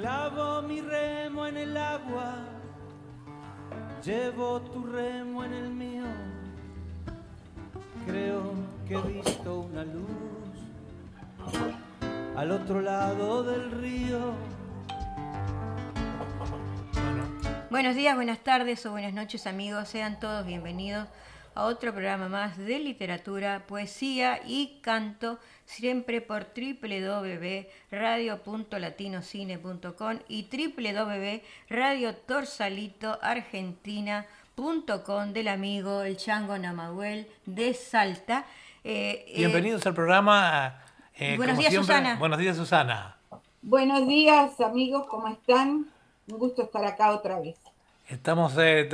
Clavo mi remo en el agua, llevo tu remo en el mío. Creo que he visto una luz al otro lado del río. Buenos días, buenas tardes o buenas noches amigos, sean todos bienvenidos a otro programa más de literatura, poesía y canto, siempre por www.radio.latinocine.com y www.radiotorsalitoargentina.com del amigo el Chango Namahuel de Salta. Eh, eh, Bienvenidos al programa. Eh, buenos días, Susana. Buenos días, Susana. Buenos días, amigos, ¿cómo están? Un gusto estar acá otra vez. Estamos, eh,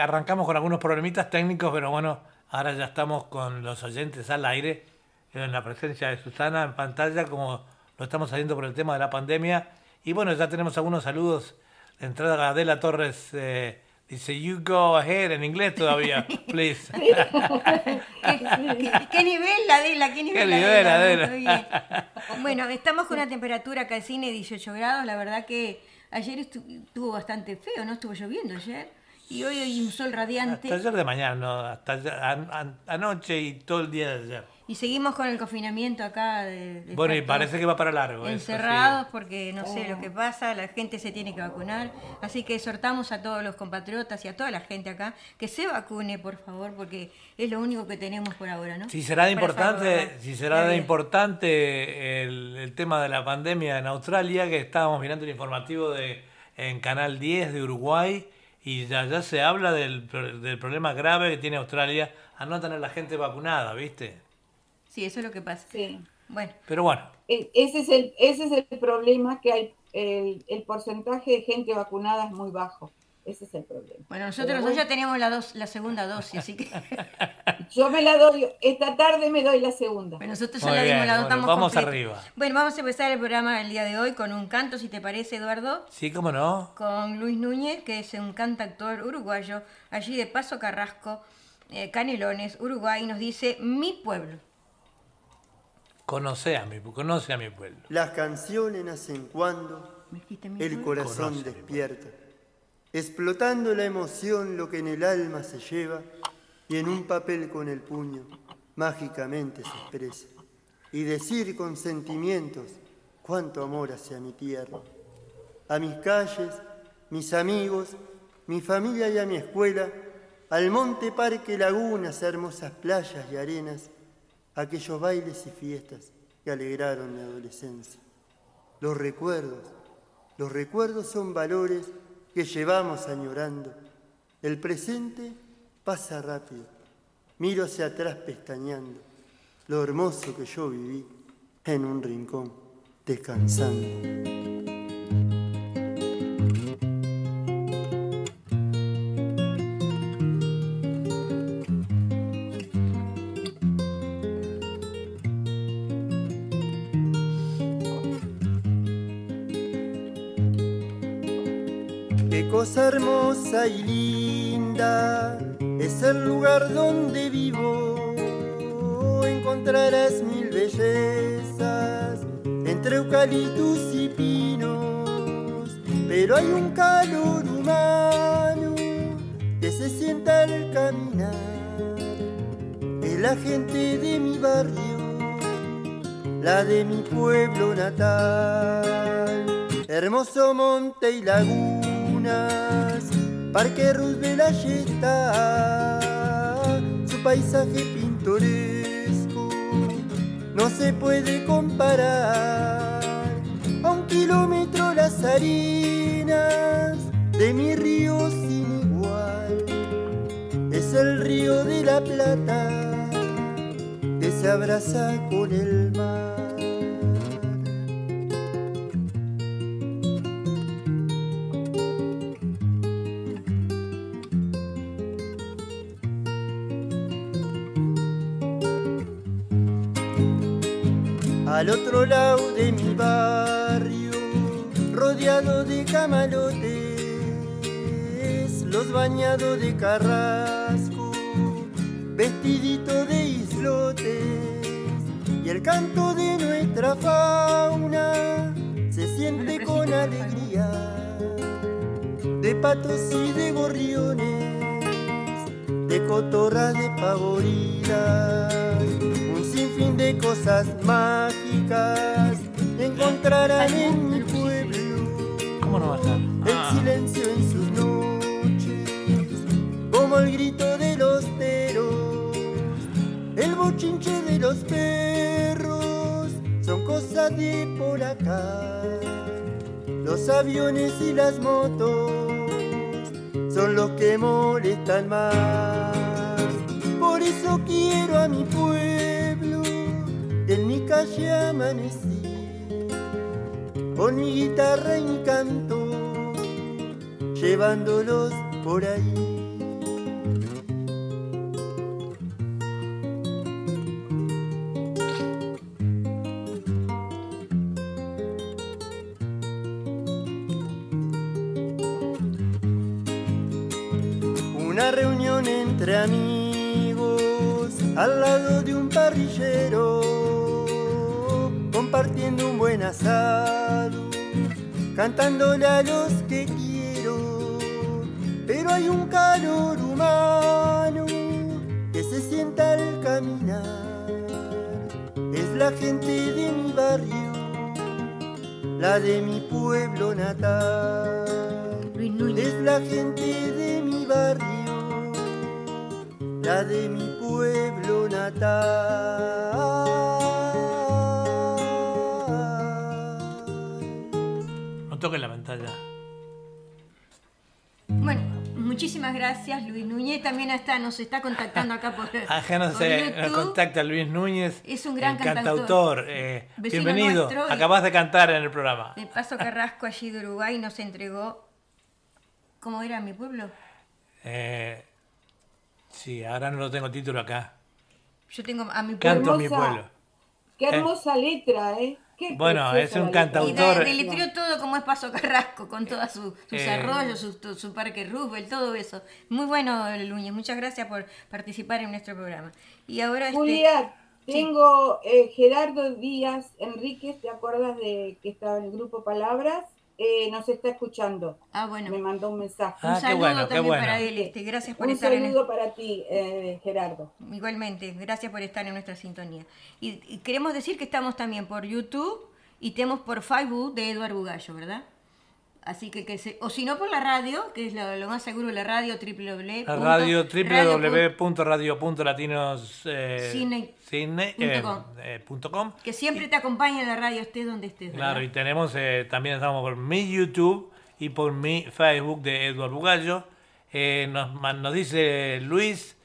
arrancamos con algunos problemitas técnicos, pero bueno, ahora ya estamos con los oyentes al aire, en la presencia de Susana en pantalla, como lo estamos haciendo por el tema de la pandemia. Y bueno, ya tenemos algunos saludos. De entrada, Adela Torres eh, dice, You go ahead, en inglés todavía, please. ¿Qué, nivel, Adela? ¿Qué nivel, Adela? Bueno, estamos con una temperatura acá en cine 18 grados, la verdad que Ayer estuvo bastante feo, ¿no? Estuvo lloviendo ayer. Y hoy hay un sol radiante. Hasta ayer de mañana, ¿no? Hasta anoche y todo el día de ayer. Y seguimos con el confinamiento acá. De, bueno, y parece que va para largo. Encerrados porque no sé lo que pasa, la gente se tiene que vacunar. Así que exhortamos a todos los compatriotas y a toda la gente acá que se vacune, por favor, porque es lo único que tenemos por ahora, ¿no? Si será de importante, si será de importante el, el, tema de la pandemia en Australia, que estábamos mirando el informativo de en Canal 10 de Uruguay y ya, ya se habla del, del problema grave que tiene Australia a no tener la gente vacunada, ¿viste? Sí, eso es lo que pasa. Sí. Bueno. Pero bueno. E, ese es el, ese es el problema, que hay, el, el porcentaje de gente vacunada es muy bajo. Ese es el problema. Bueno, nosotros ya tenemos la, dos, la segunda dosis, así que... Yo me la doy, esta tarde me doy la segunda. Bueno, nosotros ya la dimos la dos, Vamos arriba. Bueno, vamos a empezar el programa el día de hoy con un canto, si te parece, Eduardo. Sí, cómo no. Con Luis Núñez, que es un cantautor uruguayo, allí de Paso Carrasco, eh, Canelones, Uruguay, nos dice Mi pueblo. Conoce a mi, conoce a mi pueblo. Las canciones nacen cuando el corazón despierta, explotando la emoción lo que en el alma se lleva y en un papel con el puño mágicamente se expresa. Y decir con sentimientos cuánto amor hacia mi tierra, a mis calles, mis amigos, mi familia y a mi escuela, al monte, parque, lagunas, hermosas playas y arenas, aquellos bailes y fiestas que alegraron mi adolescencia. Los recuerdos, los recuerdos son valores que llevamos añorando. El presente pasa rápido. Miro hacia atrás pestañeando lo hermoso que yo viví en un rincón descansando. Hermosa y linda es el lugar donde vivo. Encontrarás mil bellezas entre eucaliptus y pinos, pero hay un calor humano que se sienta al caminar. Es la gente de mi barrio, la de mi pueblo natal, hermoso monte y laguna Parque Roosevelt está, su paisaje pintoresco no se puede comparar. A un kilómetro las harinas de mi río sin igual, es el río de la Plata que se abraza con el mar. Al otro lado de mi barrio, rodeado de camalotes, los bañados de carrasco, vestidito de islotes, y el canto de nuestra fauna se siente con alegría. Patos y de gorriones, de cotorras de cosas mágicas encontrarán en mi pueblo. ¿Cómo no estar? El Ah. silencio en sus noches, como el grito de los teros, el bochinche de los perros, son cosas de por acá. Los aviones y las motos son los que molestan más. Por eso quiero a mi pueblo, en mi calle amanecí, con mi guitarra y canto, llevándolos por ahí. Compartiendo un buen asado, cantándole a los que quiero. Pero hay un calor humano que se sienta al caminar. Es la gente de mi barrio, la de mi pueblo natal. Es la gente de mi barrio, la de mi pueblo natal. Bueno, muchísimas gracias Luis Núñez. También está, nos está contactando acá por, Ajá, no por sé, YouTube. nos contacta Luis Núñez. Es un gran cantautor. eh, bienvenido, nuestro y- acabas de cantar en el programa. De Paso Carrasco, allí de Uruguay, nos entregó. ¿Cómo era mi pueblo? Eh, sí, ahora no lo tengo título acá. Yo tengo a mi pueblo. Canto a mi hermosa. pueblo. Qué hermosa letra, ¿eh? Qué Bueno, es un cantautor. Y deletreó todo como es Paso Carrasco, con todos sus Eh. arroyos, su, su parque Roosevelt, todo eso. Muy bueno, Luñez. Muchas gracias por participar en nuestro programa. Y ahora este, Julián, tengo eh, Gerardo Díaz Enríquez, ¿te acuerdas de que estaba en el grupo Palabras? Eh, nos está escuchando. Ah, bueno. Me mandó un mensaje. un Ah, qué saludo bueno, también bueno. para él. Este, gracias por un estar en saludo para ti, eh, Gerardo. Igualmente, gracias por estar en nuestra sintonía. Y, y queremos decir que estamos también por YouTube y tenemos por Facebook de Eduardo Bugallo, ¿verdad? Así que, que se, o si no por la radio, que es lo, lo más seguro, la radio www. Radio. Que siempre te acompaña en la radio, estés donde estés. ¿verdad? Claro, y tenemos eh, también estamos por mi YouTube y por mi Facebook de Eduardo Bugallo. Eh, nos, nos dice Luis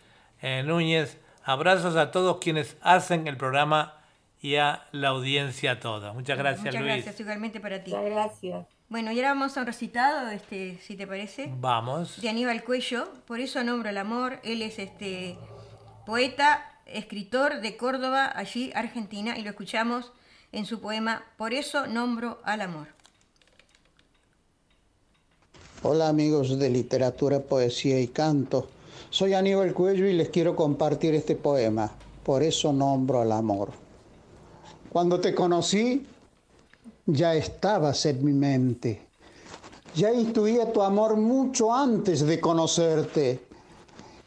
eh, Núñez, abrazos a todos quienes hacen el programa y a la audiencia toda. Muchas gracias Muchas Luis. gracias, igualmente para ti. Muchas gracias. Bueno, y ahora vamos a un recitado, este, si te parece. Vamos. de Aníbal Cuello, por eso nombro el amor. Él es este poeta, escritor de Córdoba, allí Argentina, y lo escuchamos en su poema Por eso nombro al amor. Hola amigos de literatura, poesía y canto. Soy Aníbal Cuello y les quiero compartir este poema. Por eso nombro al amor. Cuando te conocí, ya estabas en mi mente. Ya intuía tu amor mucho antes de conocerte.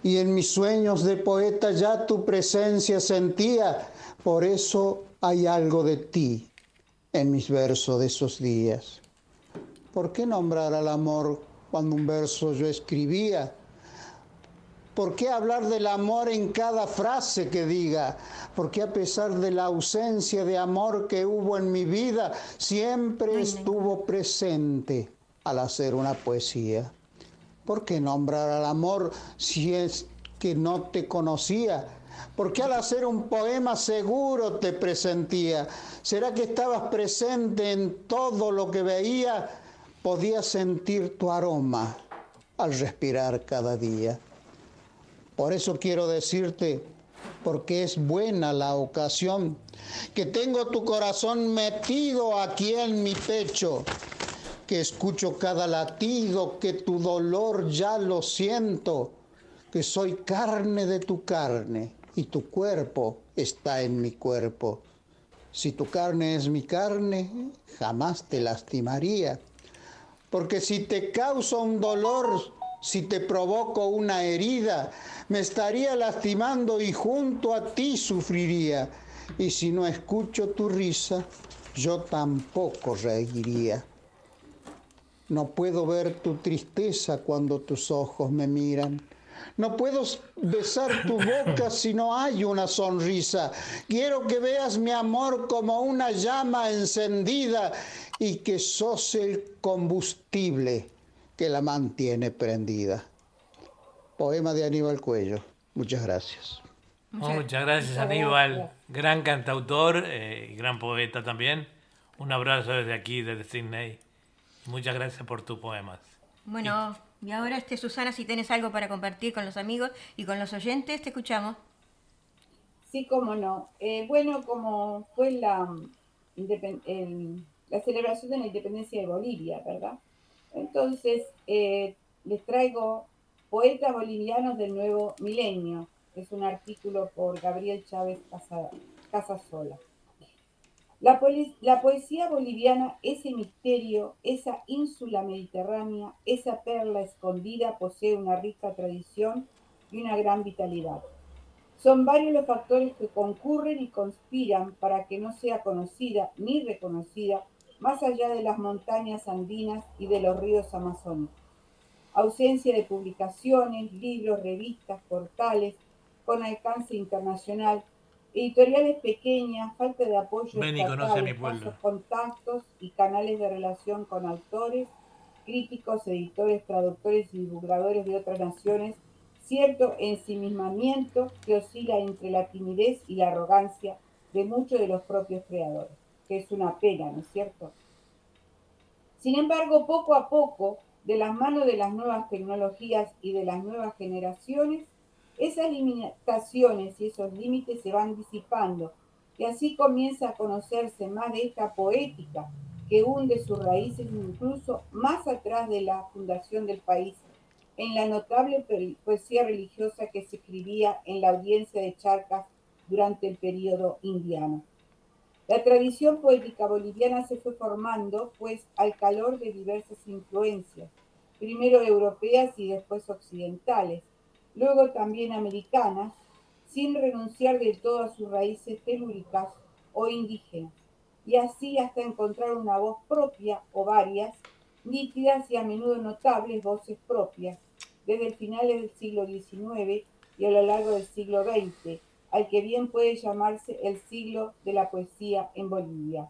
Y en mis sueños de poeta ya tu presencia sentía. Por eso hay algo de ti en mis versos de esos días. ¿Por qué nombrar al amor cuando un verso yo escribía? ¿Por qué hablar del amor en cada frase que diga? ¿Por qué a pesar de la ausencia de amor que hubo en mi vida, siempre estuvo presente al hacer una poesía? ¿Por qué nombrar al amor si es que no te conocía? ¿Por qué al hacer un poema seguro te presentía? ¿Será que estabas presente en todo lo que veía? Podía sentir tu aroma al respirar cada día. Por eso quiero decirte, porque es buena la ocasión, que tengo tu corazón metido aquí en mi pecho, que escucho cada latido, que tu dolor ya lo siento, que soy carne de tu carne y tu cuerpo está en mi cuerpo. Si tu carne es mi carne, jamás te lastimaría. porque si te causa un dolor, si te provoco una herida, me estaría lastimando y junto a ti sufriría. Y si no escucho tu risa, yo tampoco reiría. No puedo ver tu tristeza cuando tus ojos me miran. No puedo besar tu boca si no hay una sonrisa. Quiero que veas mi amor como una llama encendida y que sos el combustible que la mantiene prendida. Poema de Aníbal Cuello. Muchas gracias. Muchas, gracias Aníbal, gran cantautor eh, y gran poeta también. Un abrazo desde aquí, desde Sydney. Muchas gracias por tus poemas. Bueno, y, ahora este Susana, si tienes algo para compartir con los amigos y con los oyentes, te escuchamos. Sí, cómo no. Eh, bueno, como fue la, la celebración de la independencia de Bolivia, ¿verdad? Entonces, eh, les traigo Poetas Bolivianos del Nuevo Milenio. Es un artículo por Gabriel Chávez Casasola. La, la, poesía boliviana, ese misterio, esa ínsula mediterránea, esa perla escondida posee una rica tradición y una gran vitalidad. Son varios los factores que concurren y conspiran para que no sea conocida ni reconocida más allá de las montañas andinas y de los ríos amazónicos. Ausencia de publicaciones, libros, revistas, portales con alcance internacional editoriales pequeñas, falta de apoyo estatal, contactos y canales de relación con autores, críticos, editores, traductores y divulgadores de otras naciones, cierto ensimismamiento que oscila entre la timidez y la arrogancia de muchos de los propios creadores, que es una pena, ¿no es cierto? Sin embargo, poco a poco, de las manos de las nuevas tecnologías y de las nuevas generaciones, esas limitaciones y esos límites se van disipando y así comienza a conocerse más de esta poética que hunde sus raíces incluso más atrás de la fundación del país, en la notable poesía religiosa que se escribía en la audiencia de Charcas durante el periodo indiano. La tradición poética boliviana se fue formando, pues, al calor de diversas influencias, primero europeas y después occidentales, luego también americanas, sin renunciar de todo a sus raíces telúricas o indígenas, y así hasta encontrar una voz propia o varias, nítidas y a menudo notables voces propias, desde el final del siglo XIX y a lo largo del siglo XX, al que bien puede llamarse el siglo de la poesía en Bolivia.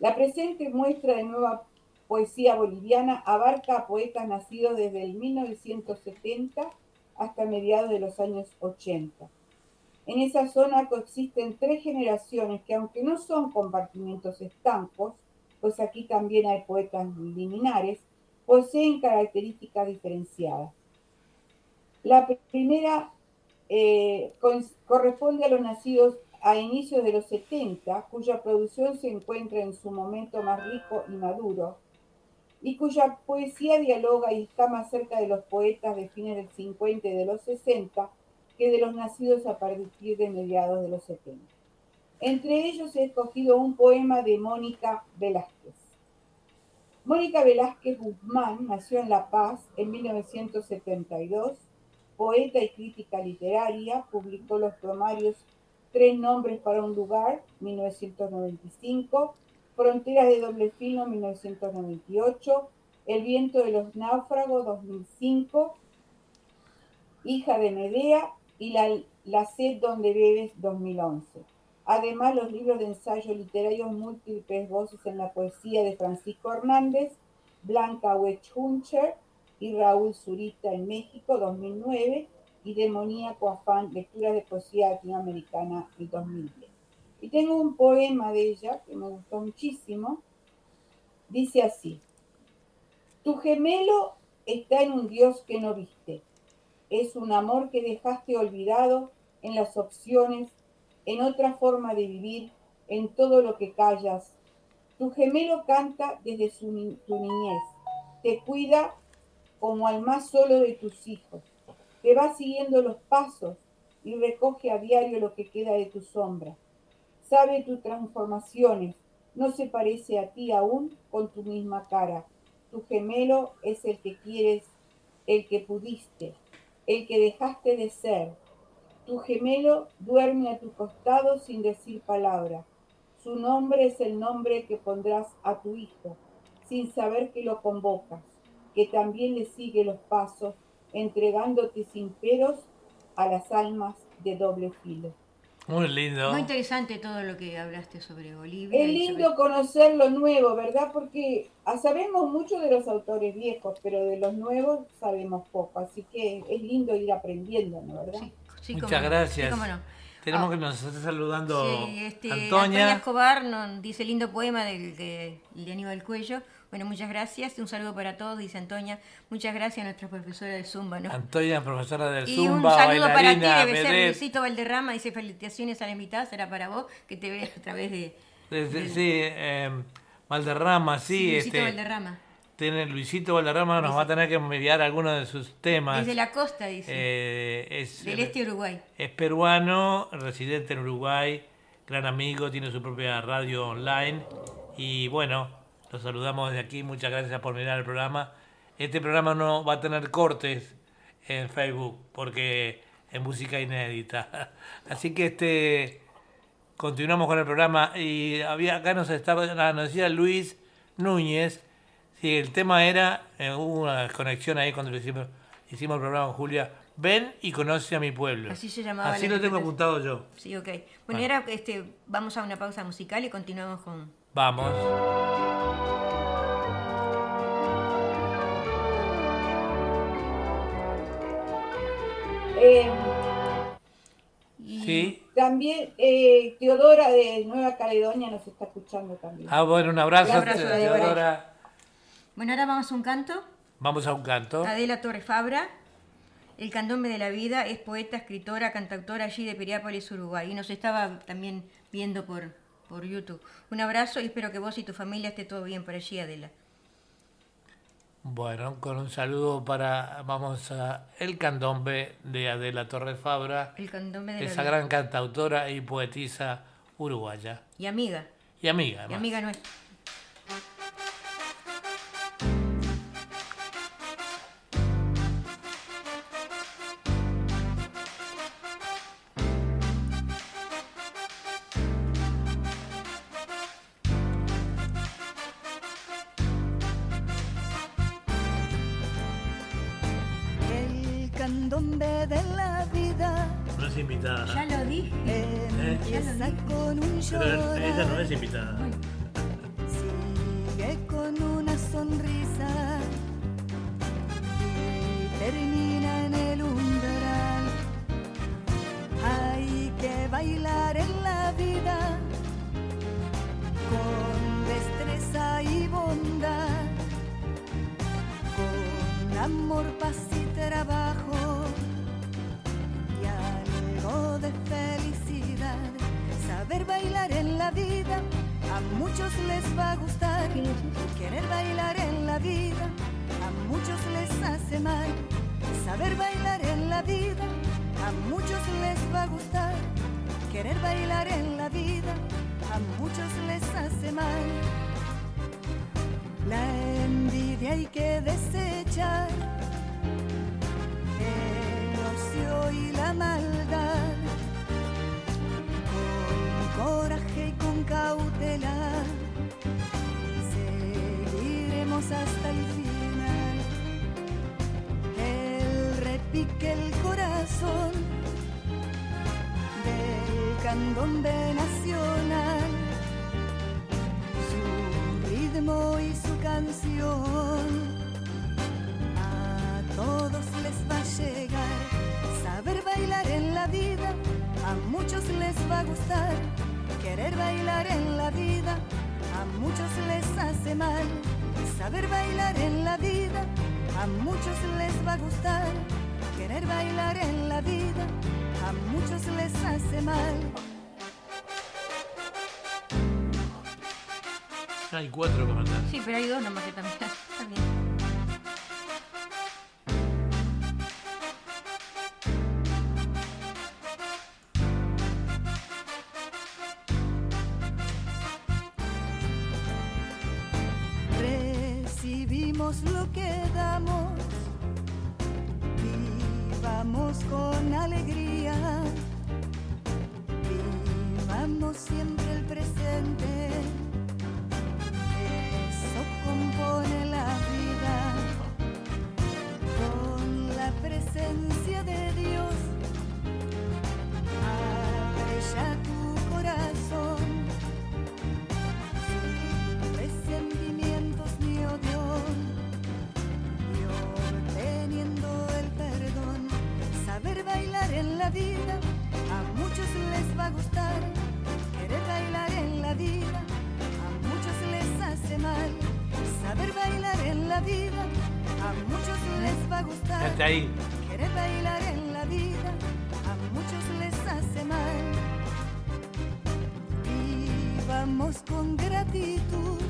La presente muestra de nueva poesía boliviana abarca a poetas nacidos desde el 1970 hasta mediados de los años 80. En esa zona coexisten tres generaciones que aunque no son compartimientos estancos, pues aquí también hay poetas liminares, poseen características diferenciadas. La primera eh, corresponde a los nacidos a inicios de los 70, cuya producción se encuentra en su momento más rico y maduro, y cuya poesía dialoga y está más cerca de los poetas de fines del 50 y de los 60 que de los nacidos a partir de mediados de los 70. Entre ellos he escogido un poema de Mónica Velázquez. Mónica Velázquez Guzmán nació en La Paz en 1972, poeta y crítica literaria, publicó los pomarios Tres nombres para un lugar, 1995, Fronteras de doble filo 1998, El viento de los náufragos 2005, Hija de Medea y La, sed donde bebes 2011. Además, los libros de ensayo literario Múltiples voces en la poesía de Francisco Hernández, Blanca Wechhuncher y Raúl Zurita en México 2009 y Demoníaco Afán, lecturas de poesía latinoamericana en 2010. Y tengo un poema de ella que me gustó muchísimo. Dice así, tu gemelo está en un Dios que no viste. Es un amor que dejaste olvidado en las opciones, en otra forma de vivir, en todo lo que callas. Tu gemelo canta desde su, tu niñez, te cuida como al más solo de tus hijos, te va siguiendo los pasos y recoge a diario lo que queda de tu sombra sabe tus transformaciones, no se parece a ti aún con tu misma cara, Tu gemelo es el que quieres, el que pudiste, el que dejaste de ser. Tu gemelo duerme a tu costado sin decir palabra. Su nombre es el nombre que pondrás a tu hijo, sin saber que lo convocas, que también le sigue los pasos, entregándote sin peros a las almas de doble filo. Muy lindo. Muy interesante todo lo que hablaste sobre Bolivia. Es lindo conocer lo nuevo, ¿verdad? Porque ah, sabemos mucho de los autores viejos, pero de los nuevos sabemos poco. Así que es lindo ir aprendiendo, ¿no? ¿verdad? Muchas gracias. Tenemos ah. que nos está saludando sí, este, Antonia. Escobar nos dice lindo poema del, de, de Aníbal Cuello. Bueno, muchas gracias. Un saludo para todos, dice Antonia. Muchas gracias a nuestra profesora de Zumba, ¿no? Antonia, profesora del y Zumba. Un saludo para ti, debe ser Luisito Valderrama. Dice felicitaciones a la invitada, será para vos, que te ve a través de. sí, eh, Valderrama, sí. Luisito este, Valderrama. Tiene Luisito Valderrama, nos va a tener que enviar algunos de sus temas. Desde la costa, dice. Eh, es, Del este de Uruguay. Es peruano, residente en Uruguay, gran amigo, tiene su propia radio online. Y bueno, los saludamos desde aquí, muchas gracias por mirar el programa. Este programa no va a tener cortes en Facebook porque es música inédita. Así que este continuamos con el programa y había acá nos estaba nos decía Luis Núñez, si el tema era eh, hubo una conexión ahí cuando hicimos, hicimos el programa con Julia. Ven y conoce a mi pueblo. Así se llamaba. Así lo tengo apuntado yo. Sí, ok. Bueno, ahora este, vamos a una pausa musical y continuamos con, Vamos. Eh, sí. También eh, Teodora de Nueva Caledonia nos está escuchando también. Ah, bueno, un abrazo, Teodora. Bueno, ahora vamos a un canto. Vamos a un canto. Adela Torre Fabra. El candombe de la vida es poeta, escritora, cantautora allí de Piriápolis, Uruguay. Y nos estaba también viendo por, por YouTube. Un abrazo y espero que vos y tu familia esté todo bien por allí, Adela. Bueno, con un saludo para, vamos a El Candombe de Adela Torres Fabra. El Candombe de Esa gran cantautora y poetisa uruguaya. Y amiga. Y amiga, Y amiga nuestra. Muchos les hace mal. La envidia hay que desechar, el ocio y la maldad coraje y con cautela. Seguiremos hasta el final. El repique el corazón candombe nacional. Su ritmo y su canción a todos les va a llegar. Saber bailar en la vida a muchos les va a gustar Querer bailar en la vida a muchos les hace mal. Saber bailar en la vida a muchos les va a gustar. Querer bailar en la vida a muchos les hace mal. Hay cuatro comandantes. Sí, pero hay dos nomás que también. también. A muchos les va a gustar. Querer bailar en la vida, a muchos les hace mal. Vivamos con gratitud.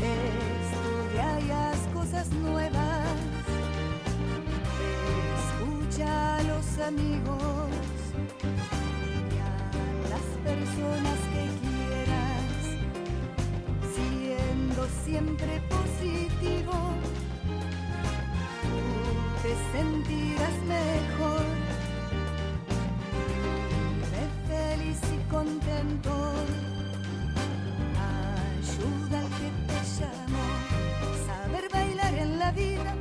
Estudia y haz cosas nuevas a los amigos y a las personas que quieras, siempre positivo, tú te sentirás mejor, vive feliz y contento, ayuda al que te llamó, saber bailar en la vida,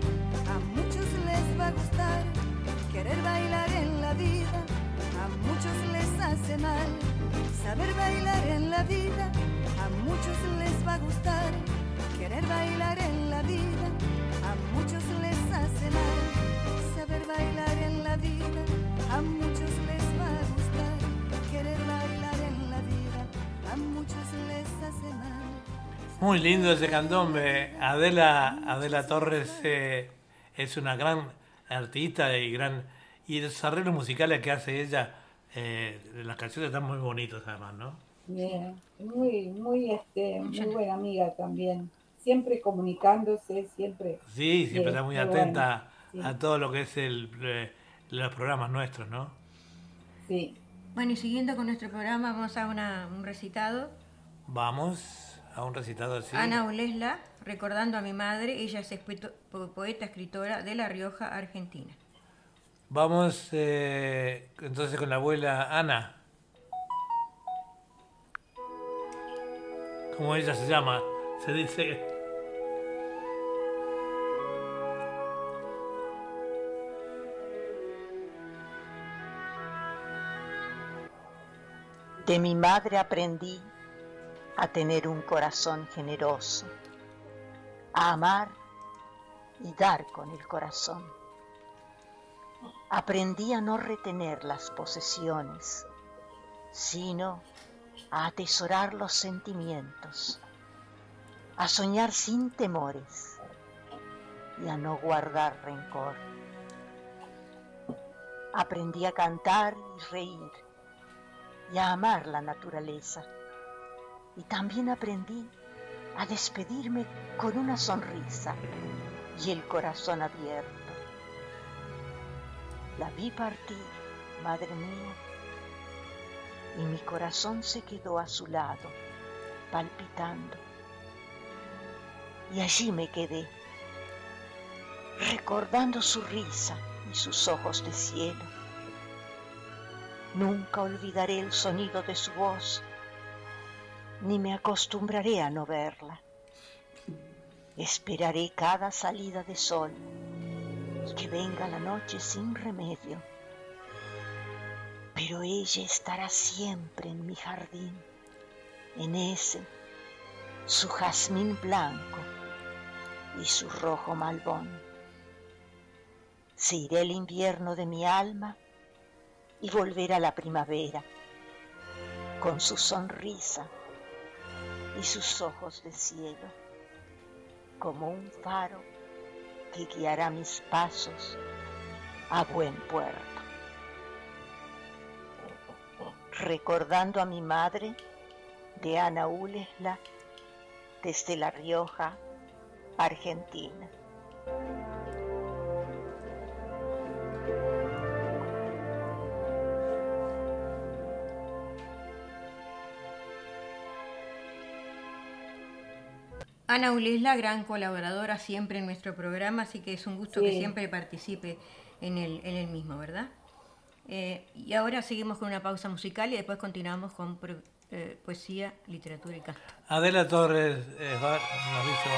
a muchos les va a gustar. Querer bailar en la vida a muchos les hace mal. Saber bailar en la vida a muchos les va a gustar. Querer bailar en la vida a muchos les hace mal. Saber bailar en la vida a muchos les va a gustar. Querer bailar en la vida a muchos les hace mal. Muy lindo ese candombe. Adela, Adela Torres eh, es una gran artista y gran y los arreglos musicales que hace ella, eh, las canciones están muy bonitas además, ¿no? Bien, muy, muy, este, muy buena amiga también, siempre comunicándose, siempre. Sí, siempre está muy atenta a todo lo que es el, eh, los programas nuestros, ¿no? Sí. Bueno, y siguiendo con nuestro programa, vamos a una, un recitado. Vamos a un recitado así. Ana Olesla, recordando a mi madre, ella es poeta, escritora de La Rioja, Argentina. Vamos eh, entonces con la abuela Ana. Como ella se llama, se dice. De mi madre aprendí a tener un corazón generoso, a amar y dar con el corazón aprendí a no retener las posesiones, sino a atesorar los sentimientos, a soñar sin temores y a no guardar rencor. Aprendí a cantar y reír y a amar la naturaleza. Y también aprendí a despedirme con una sonrisa y el corazón abierto la vi partir, madre mía, y mi corazón se quedó a su lado, palpitando. Y allí me quedé, recordando su risa y sus ojos de cielo. Nunca olvidaré el sonido de su voz, ni me acostumbraré a no verla. Esperaré cada salida de sol y que venga la noche sin remedio. Pero ella estará siempre en mi jardín, en ese, su jazmín blanco y su rojo malbón. Se irá el invierno de mi alma y volverá la primavera, con su sonrisa y sus ojos de cielo, como un faro que guiará mis pasos a buen puerto. Recordando a mi madre de Ana Ulesla desde La Rioja, Argentina. Ana Ulesla, gran colaboradora siempre en nuestro programa, así que es un gusto que siempre participe en el, en el mismo, ¿verdad? Eh, y ahora seguimos con una pausa musical y después continuamos con eh, poesía, literatura y canto. Adela Torres eh, nos dice...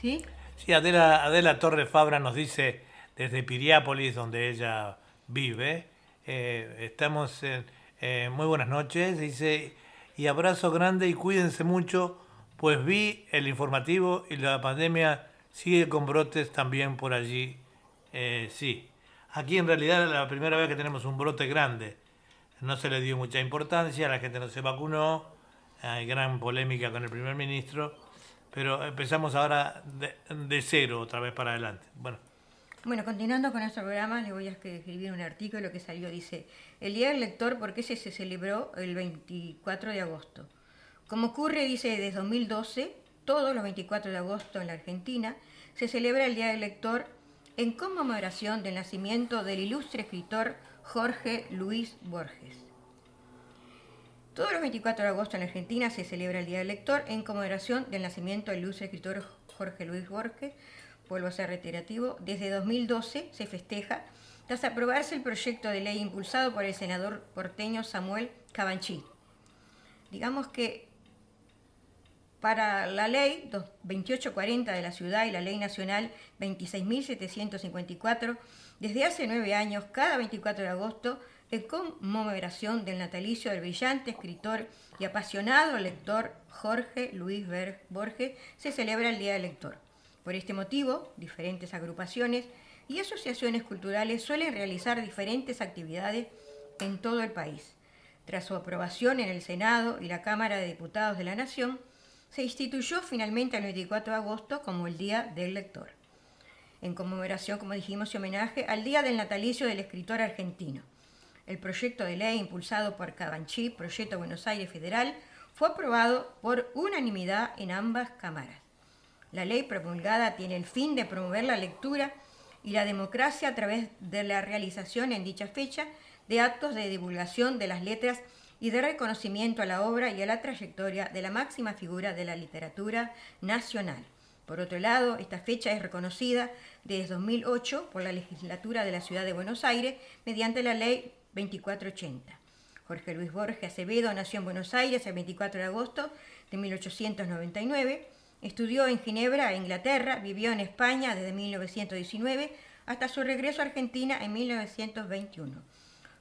¿Sí? Sí, Adela, Adela Torres Fabra nos dice desde Piriápolis, donde ella vive, eh, estamos en eh, muy buenas noches, dice, y abrazo grande y cuídense mucho, pues vi el informativo y la pandemia sigue con brotes también por allí. Eh, sí, aquí en realidad es la primera vez que tenemos un brote grande. No se le dio mucha importancia, la gente no se vacunó, hay gran polémica con el primer ministro, pero empezamos ahora de, de cero otra vez para adelante. Bueno, bueno, continuando con nuestro programa, le voy a escribir un artículo que salió, dice, el Día del Lector, ¿por qué se, se celebró el 24 de agosto? Como ocurre, dice, desde 2012, todos los 24 de agosto en la Argentina, se celebra el Día del Lector en conmemoración del nacimiento del ilustre escritor Jorge Luis Borges. Todos los 24 de agosto en la Argentina se celebra el Día del Lector en conmemoración del nacimiento del ilustre escritor Jorge Luis Borges, vuelvo a ser reiterativo, desde 2012 se festeja tras aprobarse el proyecto de ley impulsado por el senador porteño Samuel Cabanchí. Digamos que para la ley 2840 de la ciudad y la ley nacional 26.754, desde hace nueve años, cada 24 de agosto, en conmemoración del natalicio del brillante escritor y apasionado lector Jorge Luis Borges, se celebra el Día del Lector. Por este motivo, diferentes agrupaciones y asociaciones culturales suelen realizar diferentes actividades en todo el país. Tras su aprobación en el Senado y la Cámara de Diputados de la Nación, se instituyó finalmente el 24 de agosto como el Día del Lector, en conmemoración, como dijimos, y homenaje al Día del Natalicio del escritor argentino. El proyecto de ley impulsado por Cabanchí, Proyecto Buenos Aires Federal, fue aprobado por unanimidad en ambas cámaras. La ley promulgada tiene el fin de promover la lectura y la democracia a través de la realización en dicha fecha de actos de divulgación de las letras y de reconocimiento a la obra y a la trayectoria de la máxima figura de la literatura nacional. Por otro lado, esta fecha es reconocida desde 2008 por la legislatura de la Ciudad de Buenos Aires mediante la Ley 2480. Jorge Luis Borges Acevedo nació en Buenos Aires el 24 de agosto de 1899 Estudió en Ginebra, Inglaterra, vivió en España desde 1919 hasta su regreso a Argentina en 1921.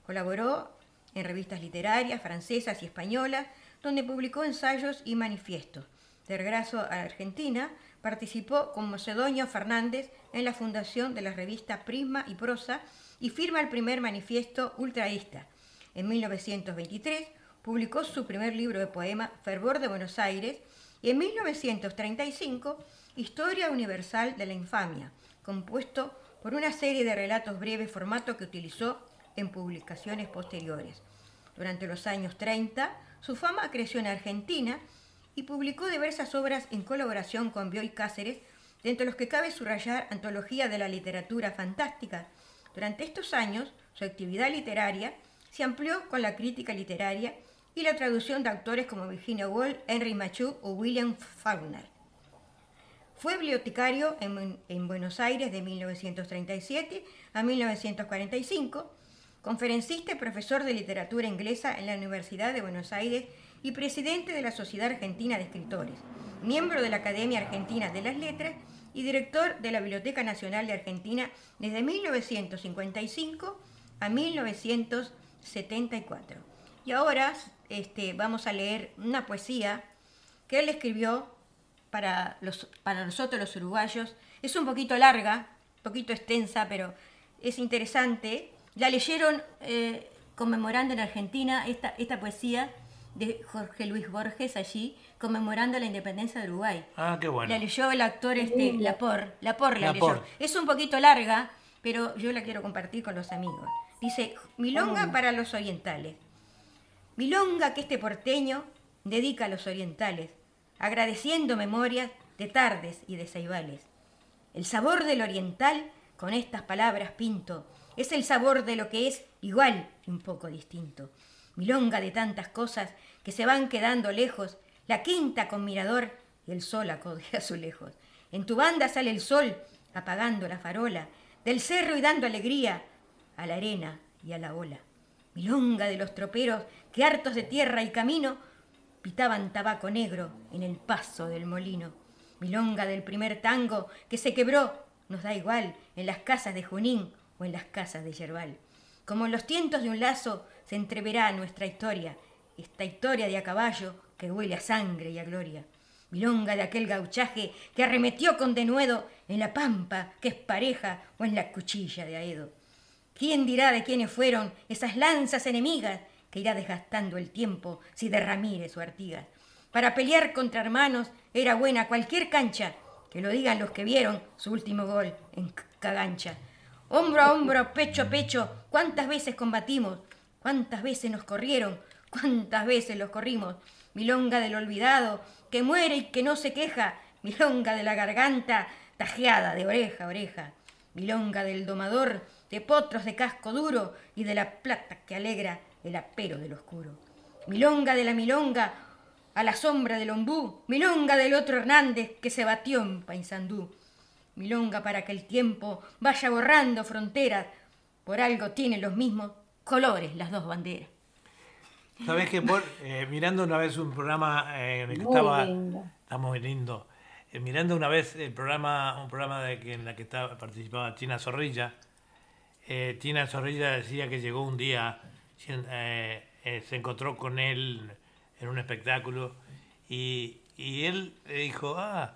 Colaboró en revistas literarias francesas y españolas, donde publicó ensayos y manifiestos. De regreso a Argentina, participó con Macedonio Fernández en la fundación de la revista Prisma y Prosa y firma el primer manifiesto ultraísta. En 1923 publicó su primer libro de poema, Fervor de Buenos Aires, en 1935 Historia Universal de la Infamia, compuesto por una serie de relatos breves, formato que utilizó en publicaciones posteriores. Durante los años 30, su fama creció en Argentina y publicó diversas obras en colaboración con Bioy Cáceres, de entre los que cabe subrayar Antología de la Literatura Fantástica. Durante estos años, su actividad literaria se amplió con la crítica literaria y la traducción de autores como Virginia Woolf, Henry Machu o William Faulkner. Fue bibliotecario en, Buenos Aires de 1937 a 1945, conferencista y profesor de literatura inglesa en la Universidad de Buenos Aires y presidente de la Sociedad Argentina de Escritores, miembro de la Academia Argentina de las Letras y director de la Biblioteca Nacional de Argentina desde 1955 a 1974. Y ahora este, vamos a leer una poesía que él escribió para, los, para nosotros los uruguayos. Es un poquito larga, un poquito extensa, pero es interesante. La leyeron eh, conmemorando en Argentina esta, esta poesía de Jorge Luis Borges allí, conmemorando la independencia de Uruguay. Ah, qué bueno. La leyó el actor este, Lapor, Lapor la leyó. Es un poquito larga, pero yo la quiero compartir con los amigos. Dice, Milonga para los orientales. Milonga que este porteño dedica a los orientales, agradeciendo memorias de tardes y de ceibales. El sabor del oriental, con estas palabras pinto, es el sabor de lo que es igual y un poco distinto. Milonga de tantas cosas que se van quedando lejos, la quinta con mirador y el sol acode a su lejos. En tu banda sale el sol, apagando la farola, del cerro y dando alegría a la arena y a la ola. Milonga de los troperos que hartos de tierra y camino pitaban tabaco negro en el paso del molino. Milonga del primer tango que se quebró, nos da igual, en las casas de Junín o en las casas de Yerbal. Como en los tientos de un lazo se entreverá nuestra historia, esta historia de a caballo que huele a sangre y a gloria. Milonga de aquel gauchaje que arremetió con denuedo en la pampa que es pareja o en la cuchilla de Aedo. ¿Quién dirá de quiénes fueron esas lanzas enemigas que irá desgastando el tiempo si de Ramírez o Artigas? Para pelear contra hermanos era buena cualquier cancha, que lo digan los que vieron su último gol en Cagancha. Hombro a hombro, pecho a pecho, cuántas veces combatimos, cuántas veces nos corrieron, cuántas veces los corrimos. Milonga del olvidado, que muere y que no se queja, milonga de la garganta, tajeada de oreja a oreja, milonga del domador, de potros de casco duro y de la plata que alegra el apero del oscuro. Milonga de la milonga, a la sombra del ombú, milonga del otro Hernández que se batió en Paisandú. Milonga para que el tiempo vaya borrando fronteras, por algo tienen los mismos colores las dos banderas. Sabes que por, eh, mirando una vez un programa eh, en el que estaba, está muy lindo, eh, mirando una vez el programa, un programa de que, en la que estaba, participaba China Zorrilla, China Zorrilla decía que llegó un día, se encontró con él en un espectáculo y, y él dijo, ah,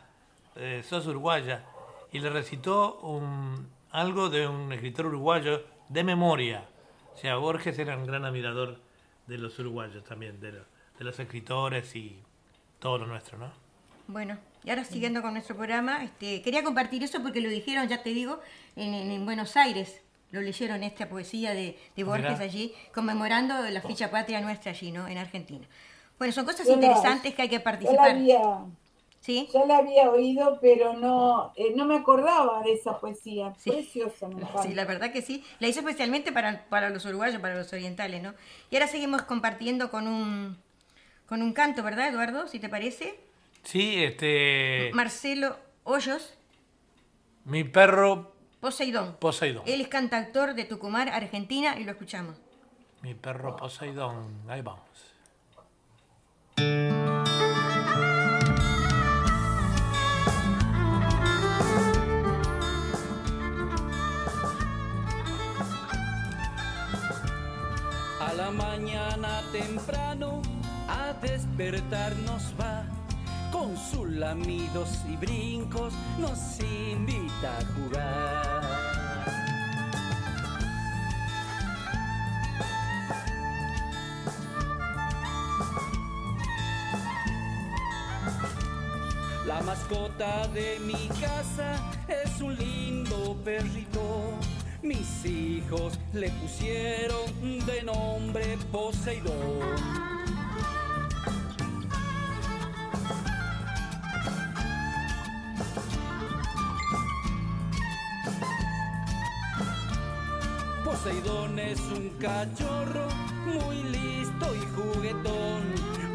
sos uruguaya, y le recitó un, algo de un escritor uruguayo de memoria. O sea, Borges era un gran admirador de los uruguayos también, de, los escritores y todo lo nuestro, ¿no? Bueno, y ahora siguiendo con nuestro programa, este, quería compartir eso porque lo dijeron, ya te digo, en, Buenos Aires. Lo leyeron esta poesía de, de Borges allí, conmemorando la ficha patria nuestra allí, ¿no? En Argentina. Bueno, son cosas interesantes que hay que participar. ¿Sí? Ya la había oído, pero no, eh, no me acordaba de esa poesía. Preciosa, me Sí, la verdad que sí. La hizo especialmente para, para los uruguayos, para los orientales, ¿no? Y ahora seguimos compartiendo con un, con un canto, ¿verdad, Eduardo? Si te parece. Sí, este... Marcelo Hoyos. Mi perro... Poseidón. Poseidón. Él es cantautor de Tucumán, Argentina, y lo escuchamos. Mi perro Poseidón. Ahí vamos. la mañana temprano a despertarnos va. Con sus lamidos y brincos nos invita a jugar. Mascota de mi casa es un lindo perrito mis hijos le pusieron de nombre Poseidón. Poseidón es un cachorro muy listo y juguetón.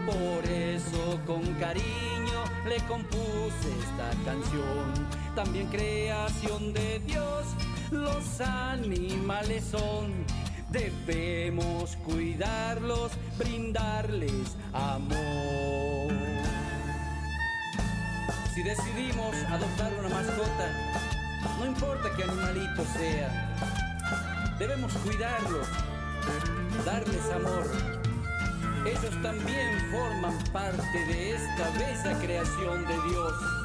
Por eso con cariño le compuse canción. También creación de Dios los animales son. Debemos cuidarlos, brindarles amor. Si decidimos adoptar una mascota, no importa qué animalito sea, debemos cuidarlos, darles amor. Ellos también forman parte de esta bella creación de Dios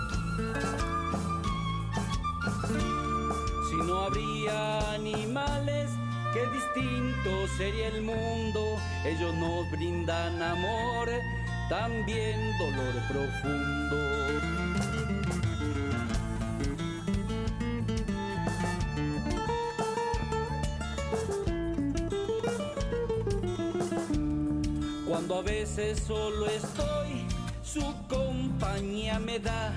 no habría animales, qué distinto sería el mundo. Ellos nos brindan amor, también dolor profundo. Cuando a veces solo estoy, su compañía me da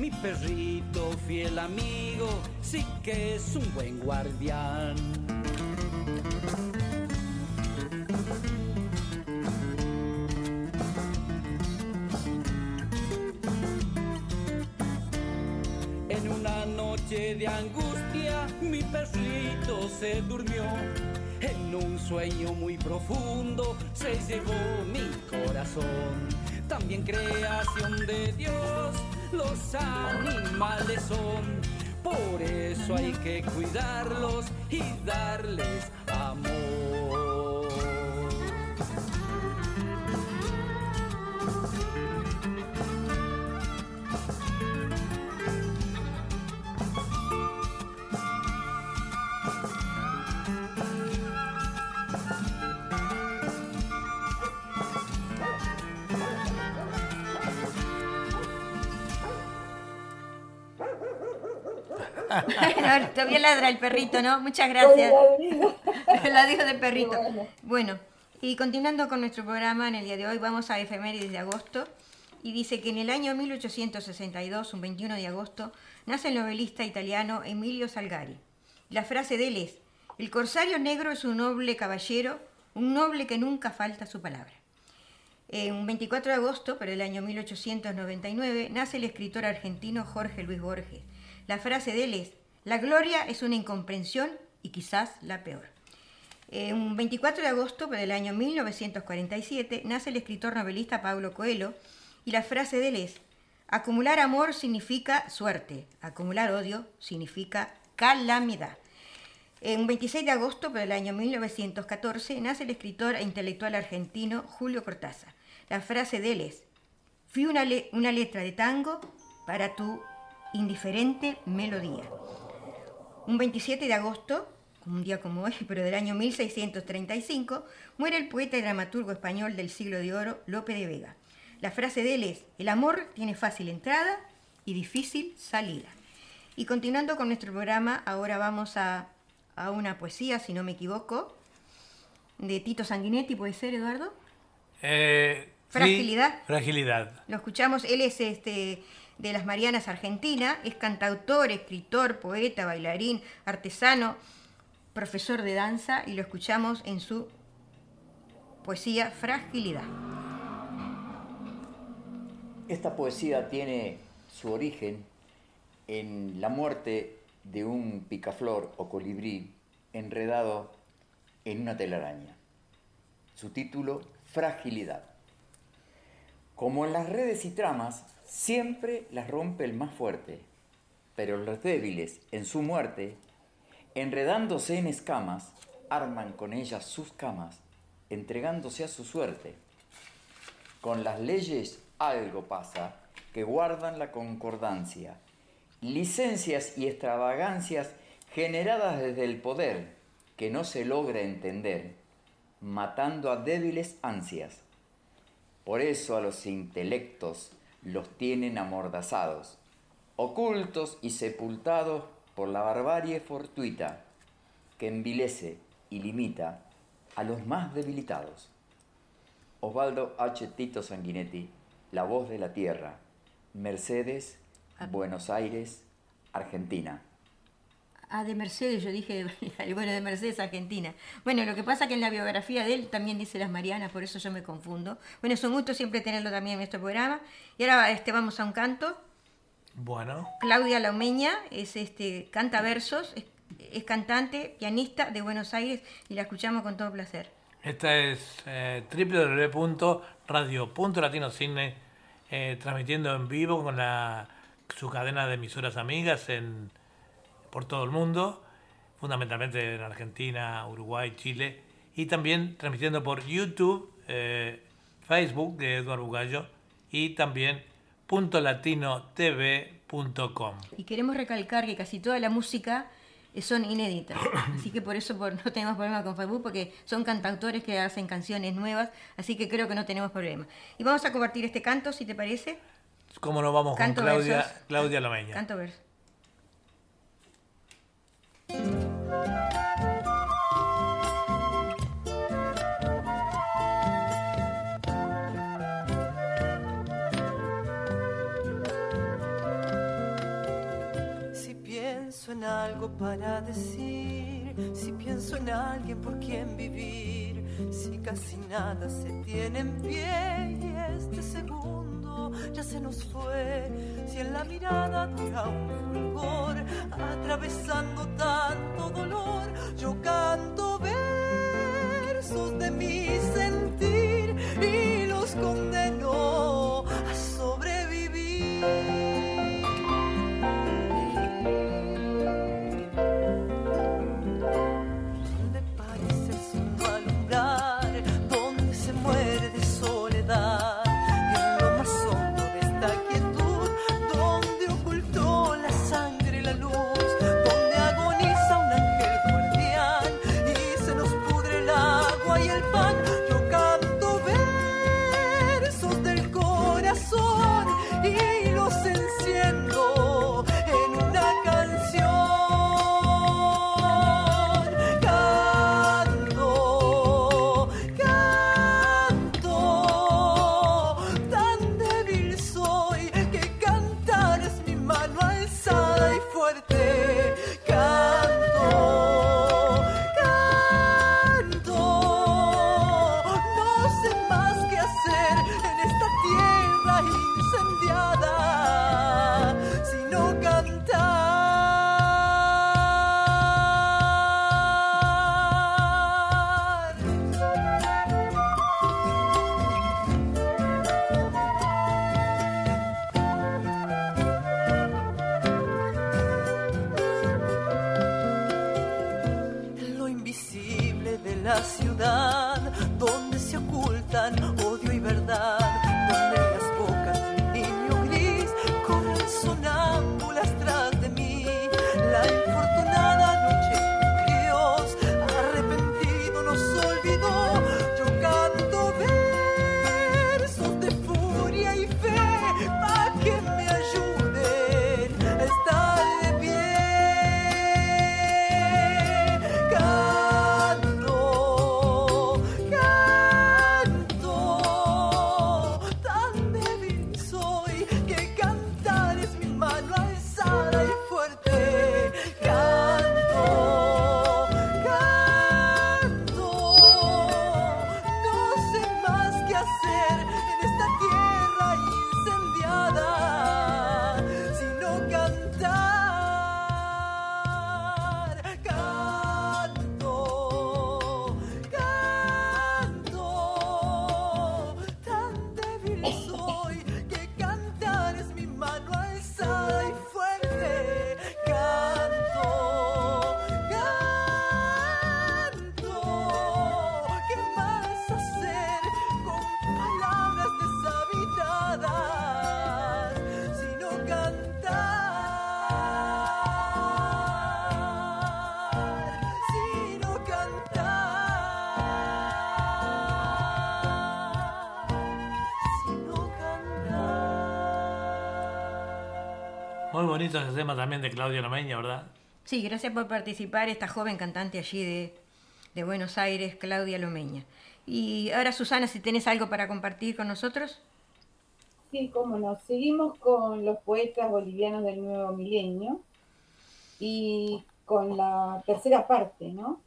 mi perrito fiel amigo, sí que es un buen guardián. En una noche de angustia, mi perrito se durmió. En un sueño muy profundo se llevó mi corazón. También creación de Dios los animales son. Por eso hay que cuidarlos y darles amor. Todavía ladra el perrito, ¿no? Muchas gracias. La dijo del perrito. Bueno, y continuando con nuestro programa en el día de hoy, vamos a efemérides de agosto. Y dice que en el año 1862, un 21 de agosto, nace el novelista italiano Emilio Salgari. La frase de él es, el corsario negro es un noble caballero, un noble que nunca falta su palabra. En un 24 de agosto, pero el año 1899, nace el escritor argentino Jorge Luis Borges. La frase de él es, la gloria es una incomprensión y quizás la peor. Eh, un 24 de agosto del año 1947 nace el escritor novelista Pablo Coelho y la frase de él es, acumular amor significa suerte, acumular odio significa calamidad. En un 26 de agosto del año 1914 nace el escritor e intelectual argentino Julio Cortázar. La frase de él es, fui una, una letra de tango para tu indiferente melodía. Un 27 de agosto, un día como hoy, pero del año 1635, muere el poeta y dramaturgo español del siglo de oro, Lope de Vega. La frase de él es, el amor tiene fácil entrada y difícil salida. Y continuando con nuestro programa, ahora vamos a, una poesía, si no me equivoco, de Tito Sanguinetti, ¿puede ser, Eduardo? Eh, fragilidad. fragilidad. Lo escuchamos, él es este de las Marianas Argentina, es cantautor, escritor, poeta, bailarín, artesano, profesor de danza y lo escuchamos en su poesía Fragilidad. Esta poesía tiene su origen en la muerte de un picaflor o colibrí enredado en una telaraña. Su título, Fragilidad. Como en las redes y tramas, Siempre las rompe el más fuerte, pero los débiles, en su muerte, enredándose en escamas, arman con ellas sus camas, entregándose a su suerte. Con las leyes algo pasa, que guardan la concordancia, licencias y extravagancias generadas desde el poder, que no se logra entender, matando a débiles ansias. Por eso a los intelectos los tienen amordazados, ocultos y sepultados por la barbarie fortuita que envilece y limita a los más debilitados. Osvaldo H. Tito Sanguinetti, La Voz de la Tierra, Mercedes, ah. Buenos Aires, Argentina. Ah, de Mercedes, yo dije, bueno, de Mercedes, Argentina. Bueno, lo que pasa que en la biografía de él también dice las Marianas, por eso yo me confundo. Bueno, es un gusto siempre tenerlo también en nuestro programa. Y ahora este, vamos a un canto. Bueno. Claudia Laumeña es este, canta versos, es, cantante, pianista de Buenos Aires y la escuchamos con todo placer. Esta es eh, www.radio.latinocine, eh, transmitiendo en vivo con la, su cadena de emisoras amigas en por todo el mundo, fundamentalmente en Argentina, Uruguay, Chile, y también transmitiendo por YouTube, eh, Facebook de Eduardo Bugallo y también puntolatinotv.com. Y queremos recalcar que casi toda la música son inéditas, así que por eso no tenemos problema con Facebook porque son cantautores que hacen canciones nuevas, así que creo que no tenemos problema. Y vamos a compartir este canto, si te parece. ¿Cómo no vamos con Claudia, Claudia Lomeña? Canto verso. Si pienso en algo para decir si pienso en alguien por quien vivir, si casi nada se tiene en pie y este segundo ya se nos fue, si en la mirada dura un fulgor, atravesando tanto dolor, yo canto versos de mi sentir y los condeno bonito ese tema también de Claudia Lomeña, ¿verdad? Sí, gracias por participar, esta joven cantante allí de, de Buenos Aires, Claudia Lomeña. Y ahora, Susana, si tienes algo para compartir con nosotros. Sí, cómo no. Seguimos con los poetas bolivianos del nuevo milenio y con la tercera parte, ¿no?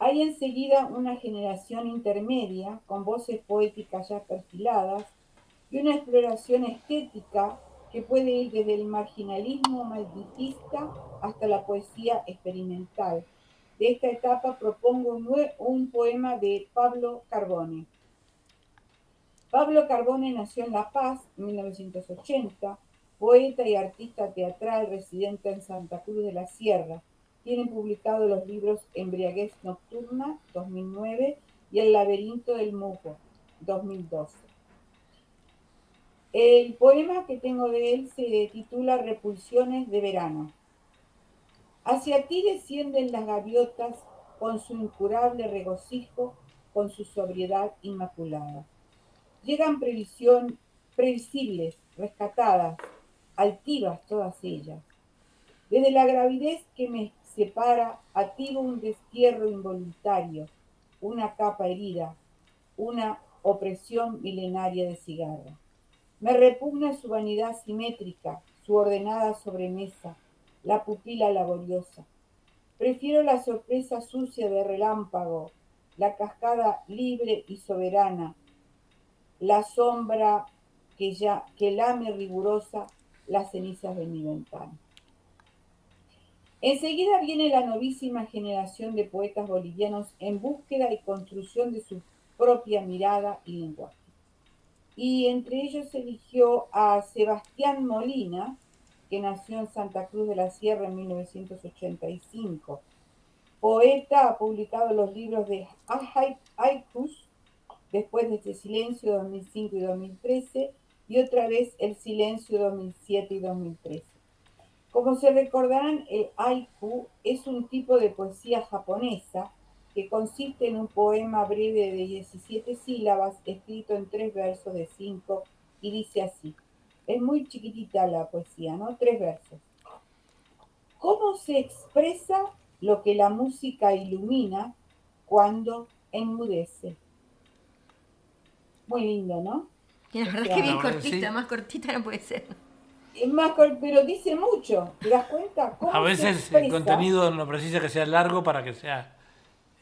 Hay enseguida una generación intermedia con voces poéticas ya perfiladas y una exploración estética que puede ir desde el marginalismo malditista hasta la poesía experimental. De esta etapa propongo un, poema de Pablo Carbone. Pablo Carbone nació en La Paz en 1980, poeta y artista teatral residente en Santa Cruz de la Sierra. Tiene publicado los libros Embriaguez Nocturna, 2009, y El laberinto del Mujo, 2012. El poema que tengo de él se titula Repulsiones de verano. Hacia ti descienden las gaviotas con su incurable regocijo, con su sobriedad inmaculada. Llegan previsión, previsibles, rescatadas, altivas todas ellas. Desde la gravidez que me separa, activo un destierro involuntario, una capa herida, una opresión milenaria de cigarra. Me repugna su vanidad simétrica, su ordenada sobremesa, la pupila laboriosa. Prefiero la sorpresa sucia de relámpago, la cascada libre y soberana, la sombra que, ya, que lame rigurosa las cenizas de mi ventana. Enseguida viene la novísima generación de poetas bolivianos en búsqueda y construcción de su propia mirada y lenguaje. Y entre ellos eligió a Sebastián Molina, que nació en Santa Cruz de la Sierra en 1985. Poeta, ha publicado los libros de Haikus, después de este Silencio 2005 y 2013, y otra vez El Silencio 2007 y 2013. Como se recordarán, el haiku es un tipo de poesía japonesa que consiste en un poema breve de 17 sílabas escrito en tres versos de cinco y dice así. Es muy chiquitita la poesía, ¿no? Tres versos. ¿Cómo se expresa lo que la música ilumina cuando enmudece? Muy lindo, ¿no? la verdad que bien cortita, más cortita no puede ser es más, pero dice mucho, ¿te das cuenta? a veces el contenido no precisa que sea largo para que sea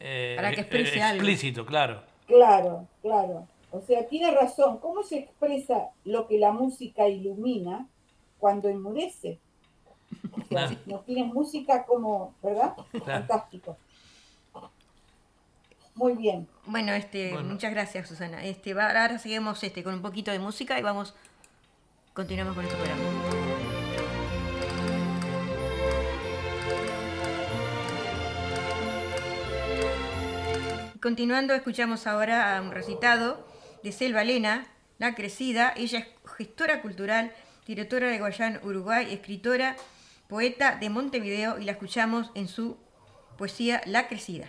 eh, para que eh, explícito, claro. Claro, claro. O sea, tiene razón. ¿Cómo se expresa lo que la música ilumina cuando enmudece? no tienes música como, ¿verdad? Fantástico. Muy bien. Bueno, este, muchas gracias, Susana. Este, ahora seguimos este, con un poquito de música y vamos Continuamos con este programa. Continuando, escuchamos ahora a un recitado de Selva Lena, La Crecida. Ella es gestora cultural, directora de Guayán, Uruguay, escritora, poeta de Montevideo y la escuchamos en su poesía La Crecida.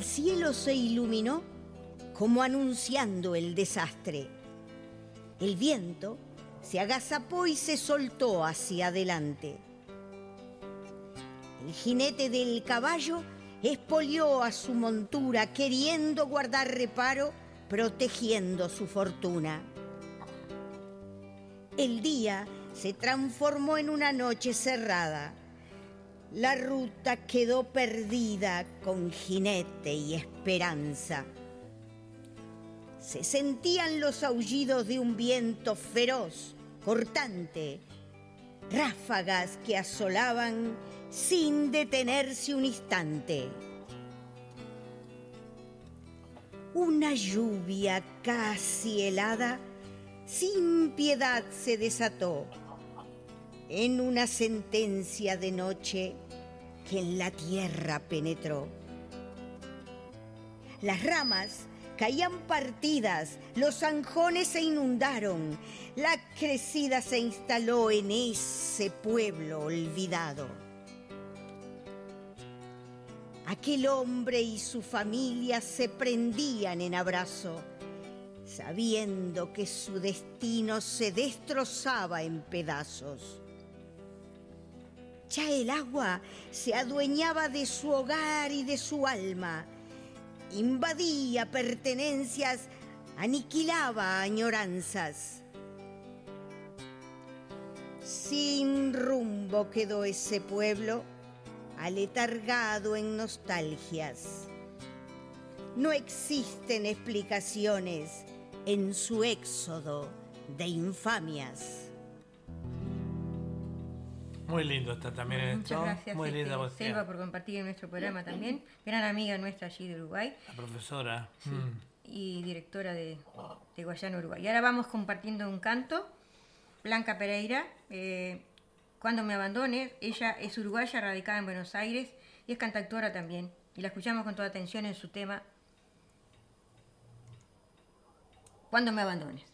El cielo se iluminó como anunciando el desastre. El viento se agazapó y se soltó hacia adelante. El jinete del caballo espolió a su montura queriendo guardar reparo, protegiendo su fortuna. El día se transformó en una noche cerrada la ruta quedó perdida con jinete y esperanza. Se sentían los aullidos de un viento feroz, cortante, ráfagas que asolaban sin detenerse un instante. Una lluvia casi helada, sin piedad se desató en una sentencia de noche que en la tierra penetró. Las ramas caían partidas, los anjones se inundaron, la crecida se instaló en ese pueblo olvidado. Aquel hombre y su familia se prendían en abrazo, sabiendo que su destino se destrozaba en pedazos. Ya el agua se adueñaba de su hogar y de su alma, invadía pertenencias, aniquilaba añoranzas. Sin rumbo quedó ese pueblo, aletargado en nostalgias. No existen explicaciones en su éxodo de infamias. Muy lindo está también Muchas gracias, Muy este, linda Selva, por compartir en nuestro programa también. Gran amiga nuestra allí de Uruguay. La profesora. Mm. Y directora de, de, Guayana, Uruguay. Y ahora vamos compartiendo un canto. Blanca Pereira, eh, Cuando me abandones. Ella es uruguaya, radicada en Buenos Aires y es cantautora también. Y la escuchamos con toda atención en su tema Cuando me abandones.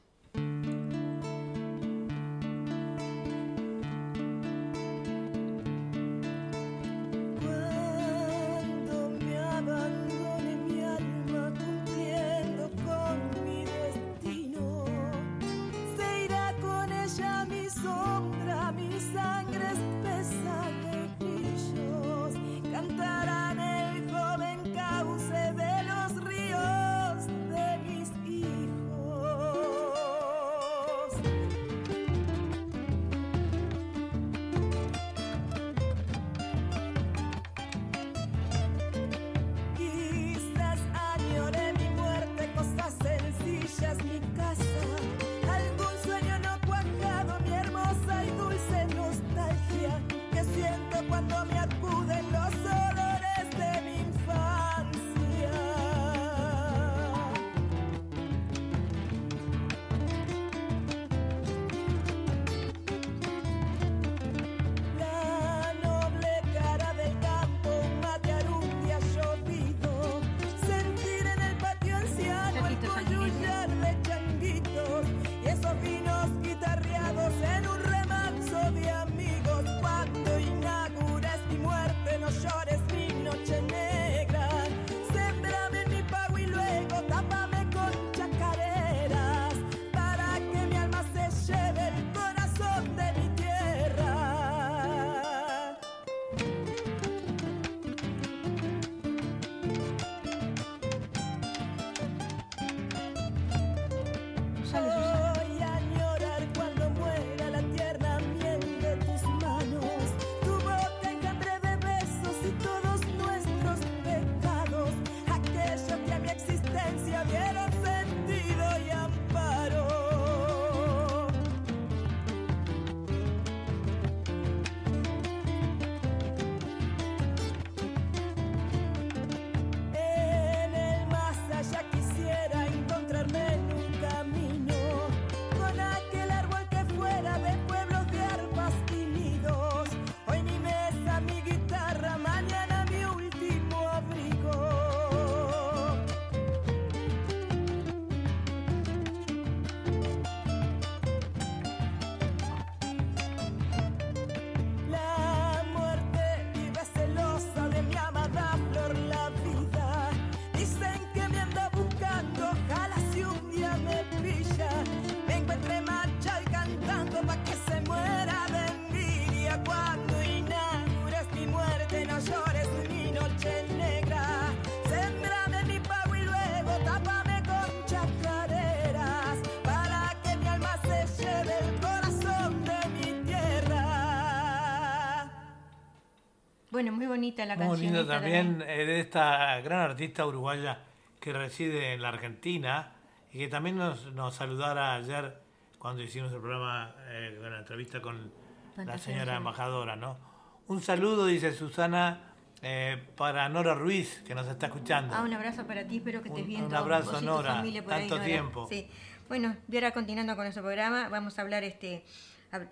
Bueno, muy bonita la muy canción. Muy bonita también, eh, de esta gran artista uruguaya que reside en la Argentina y que también nos, nos saludara ayer cuando hicimos el programa, eh, la entrevista con la señora embajadora, ¿no? Un saludo, dice Susana, eh, para Nora Ruiz, que nos está escuchando. Ah, un abrazo para ti, espero que estés bien. Un abrazo, Nora, tanto tiempo. Sí. Bueno, y ahora continuando con nuestro programa, vamos a hablar este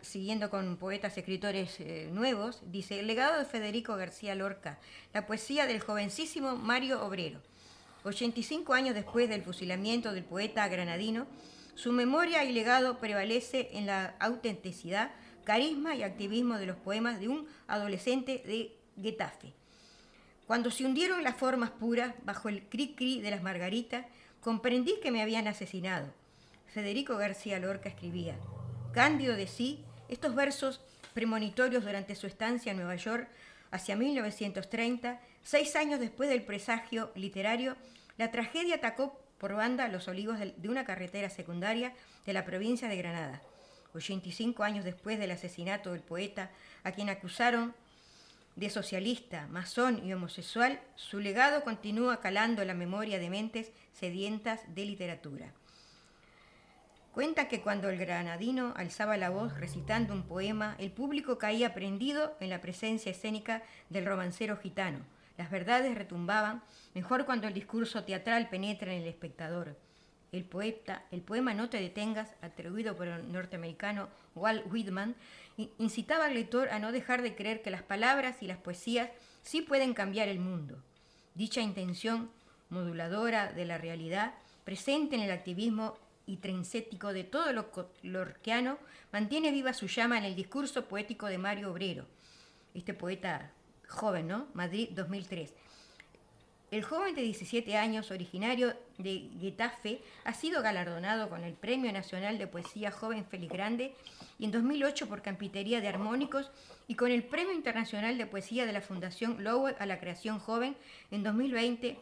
siguiendo con poetas, escritores eh, nuevos, dice, el legado de Federico García Lorca, la poesía del jovencísimo Mario Obrero. 85 años después del fusilamiento del poeta granadino, su memoria y legado prevalece en la autenticidad, carisma y activismo de los poemas de un adolescente de Getafe. Cuando se hundieron las formas puras bajo el cri-cri de las margaritas, comprendí que me habían asesinado. Federico García Lorca escribía, Cándido de sí, estos versos premonitorios durante su estancia en Nueva York hacia 1930, seis años después del presagio literario, la tragedia atacó por banda los olivos de una carretera secundaria de la provincia de Granada. 85 años después del asesinato del poeta, a quien acusaron de socialista, masón y homosexual, su legado continúa calando la memoria de mentes sedientas de literatura. Cuenta que cuando el granadino alzaba la voz recitando un poema, el público caía prendido en la presencia escénica del romancero gitano. Las verdades retumbaban, mejor cuando el discurso teatral penetra en el espectador. El poeta, el poema No te detengas, atribuido por el norteamericano Walt Whitman, incitaba al lector a no dejar de creer que las palabras y las poesías sí pueden cambiar el mundo. Dicha intención moduladora de la realidad, presente en el activismo y trincético de todo lo lorquiano, mantiene viva su llama en el discurso poético de Mario Obrero, este poeta joven, ¿no? Madrid 2003. El joven de 17 años, originario de Getafe, ha sido galardonado con el Premio Nacional de Poesía Joven Félix Grande y en 2008 por Campitería de Armónicos y con el Premio Internacional de Poesía de la Fundación Lowell a la Creación Joven en 2020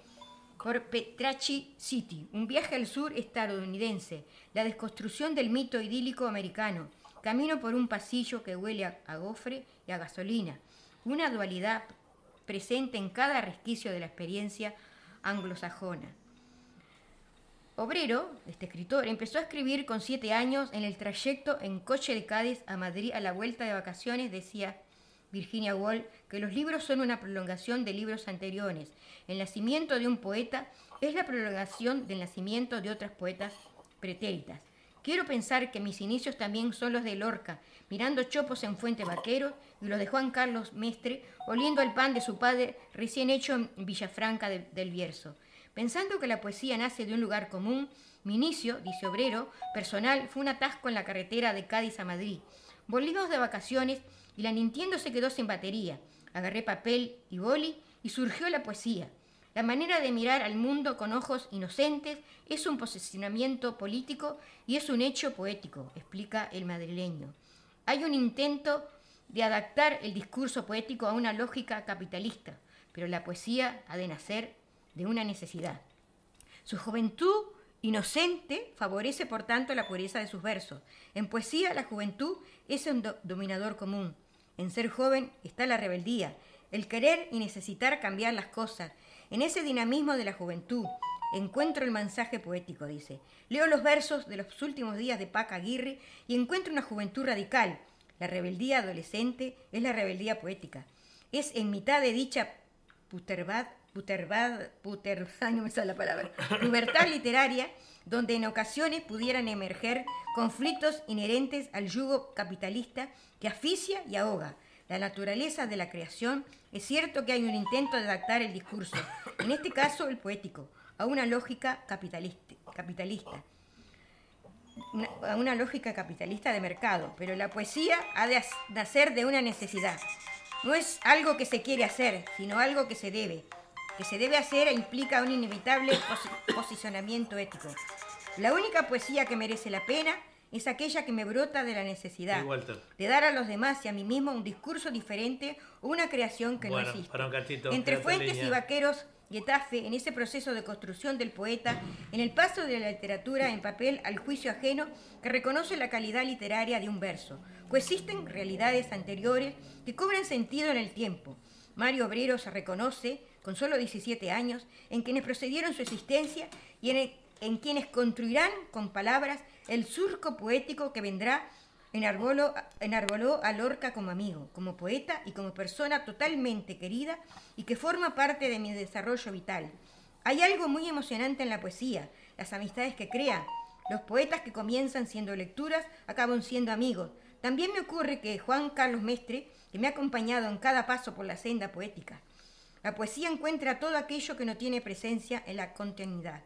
por Petrachi City, un viaje al sur estadounidense, la desconstrucción del mito idílico americano, camino por un pasillo que huele a, gofre y a gasolina, una dualidad presente en cada resquicio de la experiencia anglosajona. Obrero, este escritor, empezó a escribir con siete años en el trayecto en coche de Cádiz a Madrid a la vuelta de vacaciones, decía Virginia Woolf, que los libros son una prolongación de libros anteriores. El nacimiento de un poeta es la prolongación del nacimiento de otras poetas pretéritas. Quiero pensar que mis inicios también son los de Lorca, mirando chopos en Fuente Vaquero y los de Juan Carlos Mestre, oliendo al pan de su padre recién hecho en Villafranca del Bierzo. Pensando que la poesía nace de un lugar común, mi inicio, dice Obrero, personal, fue un atasco en la carretera de Cádiz a Madrid. Volvimos de vacaciones y la Nintendo se quedó sin batería. Agarré papel y boli y surgió la poesía. La manera de mirar al mundo con ojos inocentes es un posicionamiento político y es un hecho poético, explica el madrileño. Hay un intento de adaptar el discurso poético a una lógica capitalista, pero la poesía ha de nacer de una necesidad. Su juventud inocente favorece por tanto la pureza de sus versos. En poesía la juventud es un dominador común. En ser joven está la rebeldía, el querer y necesitar cambiar las cosas. En ese dinamismo de la juventud encuentro el mensaje poético, dice. Leo los versos de los últimos días de Paca Aguirre y encuentro una juventud radical. La rebeldía adolescente es la rebeldía poética. Es en mitad de dicha puterbad, puterbad, puter, no me sale la palabra, pubertad literaria, donde en ocasiones pudieran emerger conflictos inherentes al yugo capitalista que asfixia y ahoga. La naturaleza de la creación, es cierto que hay un intento de adaptar el discurso, en este caso el poético, a una lógica capitalista, capitalista a una lógica capitalista de mercado, pero la poesía ha de nacer de una necesidad. No es algo que se quiere hacer, sino algo que se debe. Que se debe hacer e implica un inevitable posicionamiento ético. La única poesía que merece la pena es aquella que me brota de la necesidad de dar a los demás y a mí mismo un discurso diferente o una creación que no existe. Entre fuentes y vaqueros, Getafe, en ese proceso de construcción del poeta, en el paso de la literatura en papel al juicio ajeno que reconoce la calidad literaria de un verso, coexisten realidades anteriores que cobran sentido en el tiempo. Mario Obrero se reconoce, con solo 17 años, en quienes procedieron su existencia y en, en quienes construirán con palabras el surco poético que vendrá enarboló, enarboló a Lorca como amigo, como poeta y como persona totalmente querida y que forma parte de mi desarrollo vital. Hay algo muy emocionante en la poesía, las amistades que crea. Los poetas que comienzan siendo lecturas acaban siendo amigos. También me ocurre que Juan Carlos Mestre, que me ha acompañado en cada paso por la senda poética. La poesía encuentra todo aquello que no tiene presencia en la continuidad.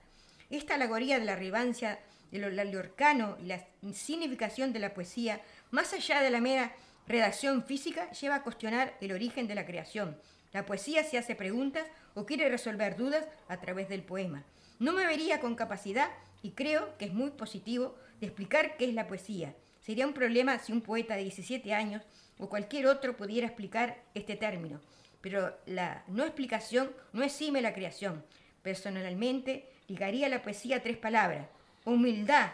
Esta alegoría de la ribancia de lo y la significación de la poesía, más allá de la mera redacción física, lleva a cuestionar el origen de la creación. La poesía se hace preguntas o quiere resolver dudas a través del poema. No me vería con capacidad, y creo que es muy positivo, de explicar qué es la poesía. Sería un problema si un poeta de 17 años o cualquier otro pudiera explicar este término. Pero la no explicación no exime la creación. Personalmente, ligaría la poesía a tres palabras, humildad,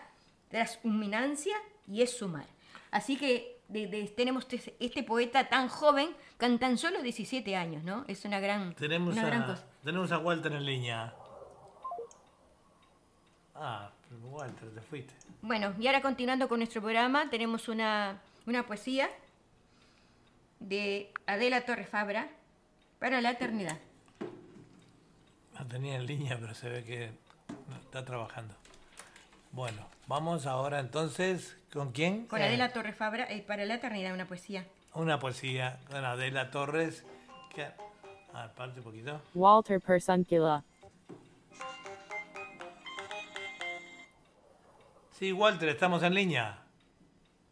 transhuminancia y es sumar. Así que tenemos este, este, poeta tan joven, con tan solo 17 años, ¿no? Es una gran, tenemos una a, gran cosa. Tenemos a Walter en línea. Ah, Walter, te fuiste. Bueno, y ahora continuando con nuestro programa, tenemos una, una poesía de Adela Torres Fabra para la eternidad. La tenía en línea, pero se ve que está trabajando. Bueno, vamos ahora entonces, ¿con quién? Con Adela Torres Fabra, eh, para la eternidad, una poesía. Una poesía con Adela Torres. Que... Ah, parte un poquito. Walter Persunkila. Sí, Walter, estamos en línea.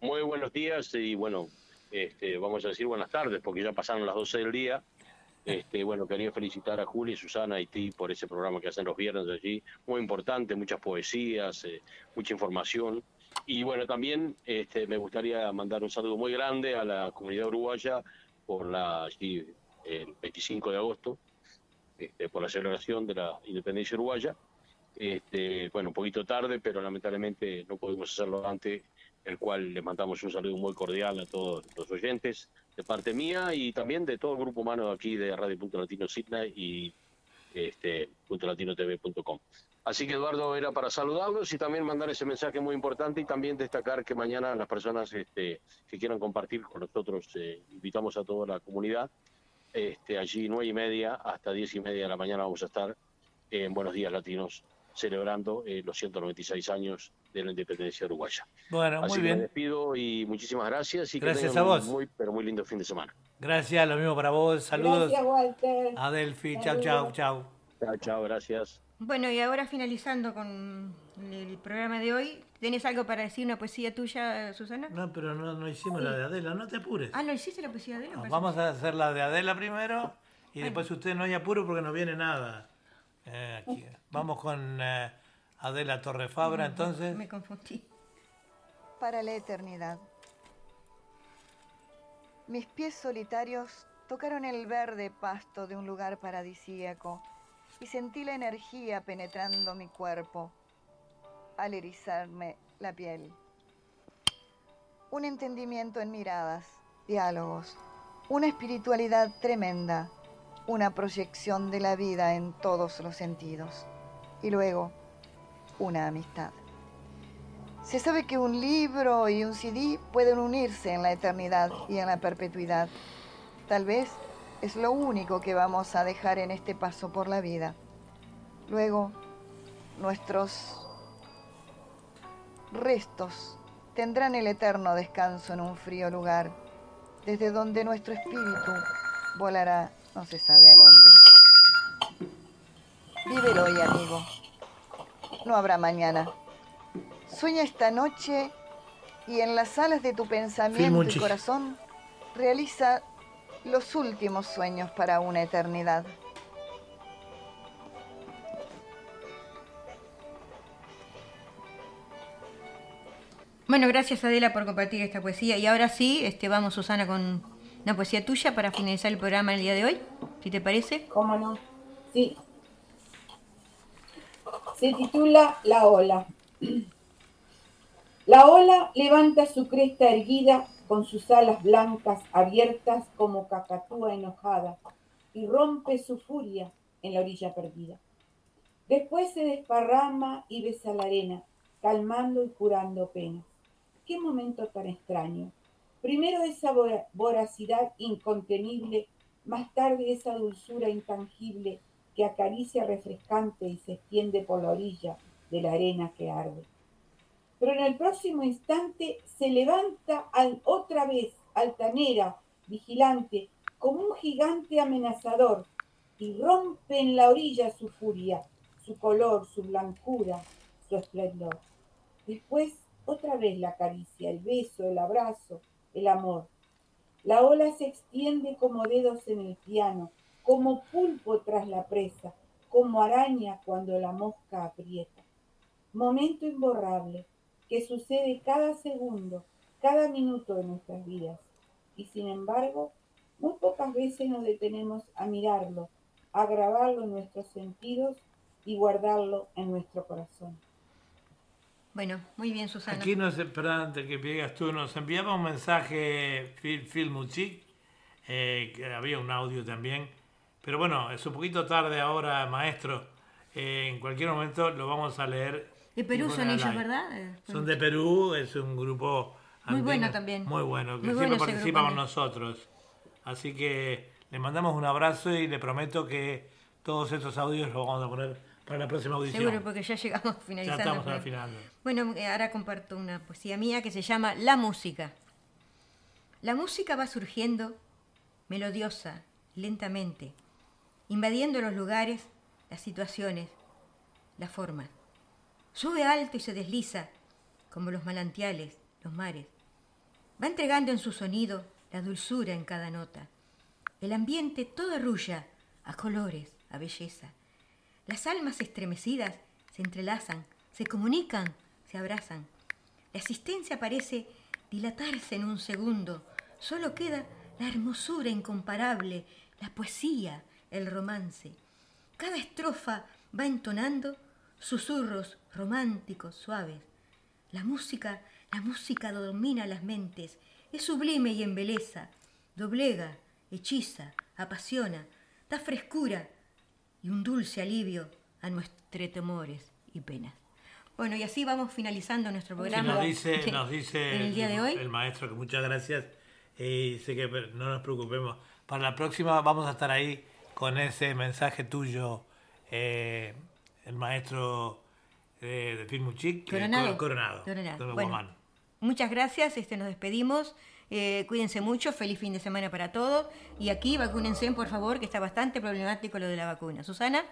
Muy buenos días y bueno, este, vamos a decir buenas tardes porque ya pasaron las 12 del día. Este, bueno, quería felicitar a Juli, Susana y ti por ese programa que hacen los viernes allí. Muy importante, muchas poesías, eh, mucha información. Y bueno, también este, me gustaría mandar un saludo muy grande a la comunidad uruguaya por la, el 25 de agosto, este, por la celebración de la independencia uruguaya. Este, bueno, un poquito tarde, pero lamentablemente no pudimos hacerlo antes el cual le mandamos un saludo muy cordial a todos los oyentes de parte mía y también de todo el grupo humano aquí de Radio Punto Latino Sydney y este, TV.com. Así que Eduardo era para saludarlos y también mandar ese mensaje muy importante y también destacar que mañana las personas este, que quieran compartir con nosotros, eh, invitamos a toda la comunidad, este, allí nueve y media hasta diez y media de la mañana vamos a estar en Buenos Días Latinos celebrando eh, los 196 años de la independencia uruguaya. Bueno, Así muy bien. Me despido y muchísimas gracias y gracias que a vos. un muy, pero muy lindo fin de semana. Gracias, lo mismo para vos. Saludos. Gracias, Walter. A Delphi. Chau, chau, chau. Chao, chao, gracias. Bueno, y ahora finalizando con el programa de hoy, ¿tenés algo para decir, una poesía tuya, Susana? No, pero no, no hicimos la de Adela, no te apures. Ah, ¿no hiciste la poesía de Adela? No, Parece- vamos a hacer la de Adela primero y después usted no hay apuro porque no viene nada. Eh, aquí. Vamos con eh, Adela Torrefabra entonces. Me confundí. para la eternidad. Mis pies solitarios tocaron el verde pasto de un lugar paradisíaco y sentí la energía penetrando mi cuerpo al erizarme la piel. Un entendimiento en miradas, diálogos, una espiritualidad tremenda, una proyección de la vida en todos los sentidos y luego una amistad. Se sabe que un libro y un CD pueden unirse en la eternidad y en la perpetuidad. Tal vez es lo único que vamos a dejar en este paso por la vida. Luego, nuestros restos tendrán el eterno descanso en un frío lugar, desde donde nuestro espíritu volará no se sabe a dónde. Vive el hoy, amigo. No habrá mañana. Sueña esta noche y en las salas de tu pensamiento y corazón realiza los últimos sueños para una eternidad. Bueno, gracias Adela por compartir esta poesía. Y ahora sí, este, vamos Susana con una poesía tuya para finalizar el programa el día de hoy, si te parece. ¿Cómo no? Sí. Se titula La ola. La ola levanta su cresta erguida con sus alas blancas abiertas como cacatúa enojada y rompe su furia en la orilla perdida. Después se desparrama y besa la arena, calmando y curando penas. Qué momento tan extraño. Primero esa voracidad incontenible, más tarde esa dulzura intangible acaricia refrescante y se extiende por la orilla de la arena que arde. Pero en el próximo instante se levanta otra vez, altanera, vigilante, como un gigante amenazador, y rompe en la orilla su furia, su color, su blancura, su esplendor. Después otra vez la caricia, el beso, el abrazo, el amor. La ola se extiende como dedos en el piano, como pulpo tras la presa, como araña cuando la mosca aprieta. Momento imborrable que sucede cada segundo, cada minuto de nuestras vidas. Y sin embargo, muy pocas veces nos detenemos a mirarlo, a grabarlo en nuestros sentidos y guardarlo en nuestro corazón. Bueno, muy bien, Susana. Aquí nos, perdón, antes que pegas tú, nos enviaba un mensaje Phil, Phil Muchik, eh, que había un audio también, pero bueno, es un poquito tarde ahora, maestro. Eh, en cualquier momento lo vamos a leer. De Perú son ellos, ¿verdad? Son de Perú, es un grupo muy bueno también. Muy bueno, que siempre participa con nosotros. Así que le mandamos un abrazo y le prometo que todos estos audios los vamos a poner para la próxima audición. Seguro, porque ya llegamos finalizando. Ya estamos al final. Bueno, eh, ahora comparto una poesía mía que se llama La música. La música va surgiendo melodiosa, lentamente, invadiendo los lugares, las situaciones, las formas. Sube alto y se desliza, como los manantiales, los mares. Va entregando en su sonido la dulzura en cada nota. El ambiente todo arrulla a colores, a belleza. Las almas estremecidas se entrelazan, se comunican, se abrazan. La existencia parece dilatarse en un segundo. Solo queda la hermosura incomparable, la poesía, el romance. Cada estrofa va entonando susurros románticos, suaves. La música, la música domina las mentes, es sublime y embeleza, doblega, hechiza, apasiona, da frescura, y un dulce alivio a nuestros temores y penas. Bueno, y así vamos finalizando nuestro programa. nos dice, nos dice el, día de hoy. el maestro que muchas gracias y sé que no nos preocupemos. Para la próxima vamos a estar ahí con ese mensaje tuyo, eh, el maestro eh, de Filmuchic, Coronado. Coronado. Bueno, muchas gracias, este, nos despedimos. Eh, cuídense mucho, feliz fin de semana para todos. Y aquí vacúnense, por favor, que está bastante problemático lo de la vacuna. Susana.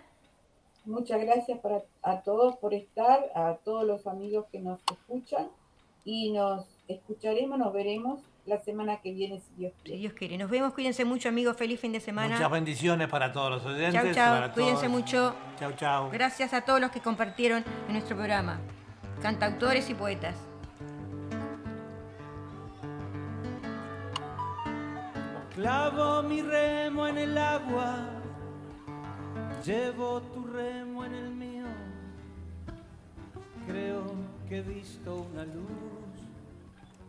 Muchas gracias para, a todos por estar, a todos los amigos que nos escuchan y nos escucharemos, nos veremos la semana que viene si Dios quiere. Si Dios quiere. Nos vemos, cuídense mucho amigos, feliz fin de semana. Muchas bendiciones para todos los oyentes. Chau, chau, cuídense mucho. Chau, chau. Gracias a todos los que compartieron en nuestro programa, cantautores y poetas. Clavo mi remo en el agua, llevo tu remo en el mío. Creo que he visto una luz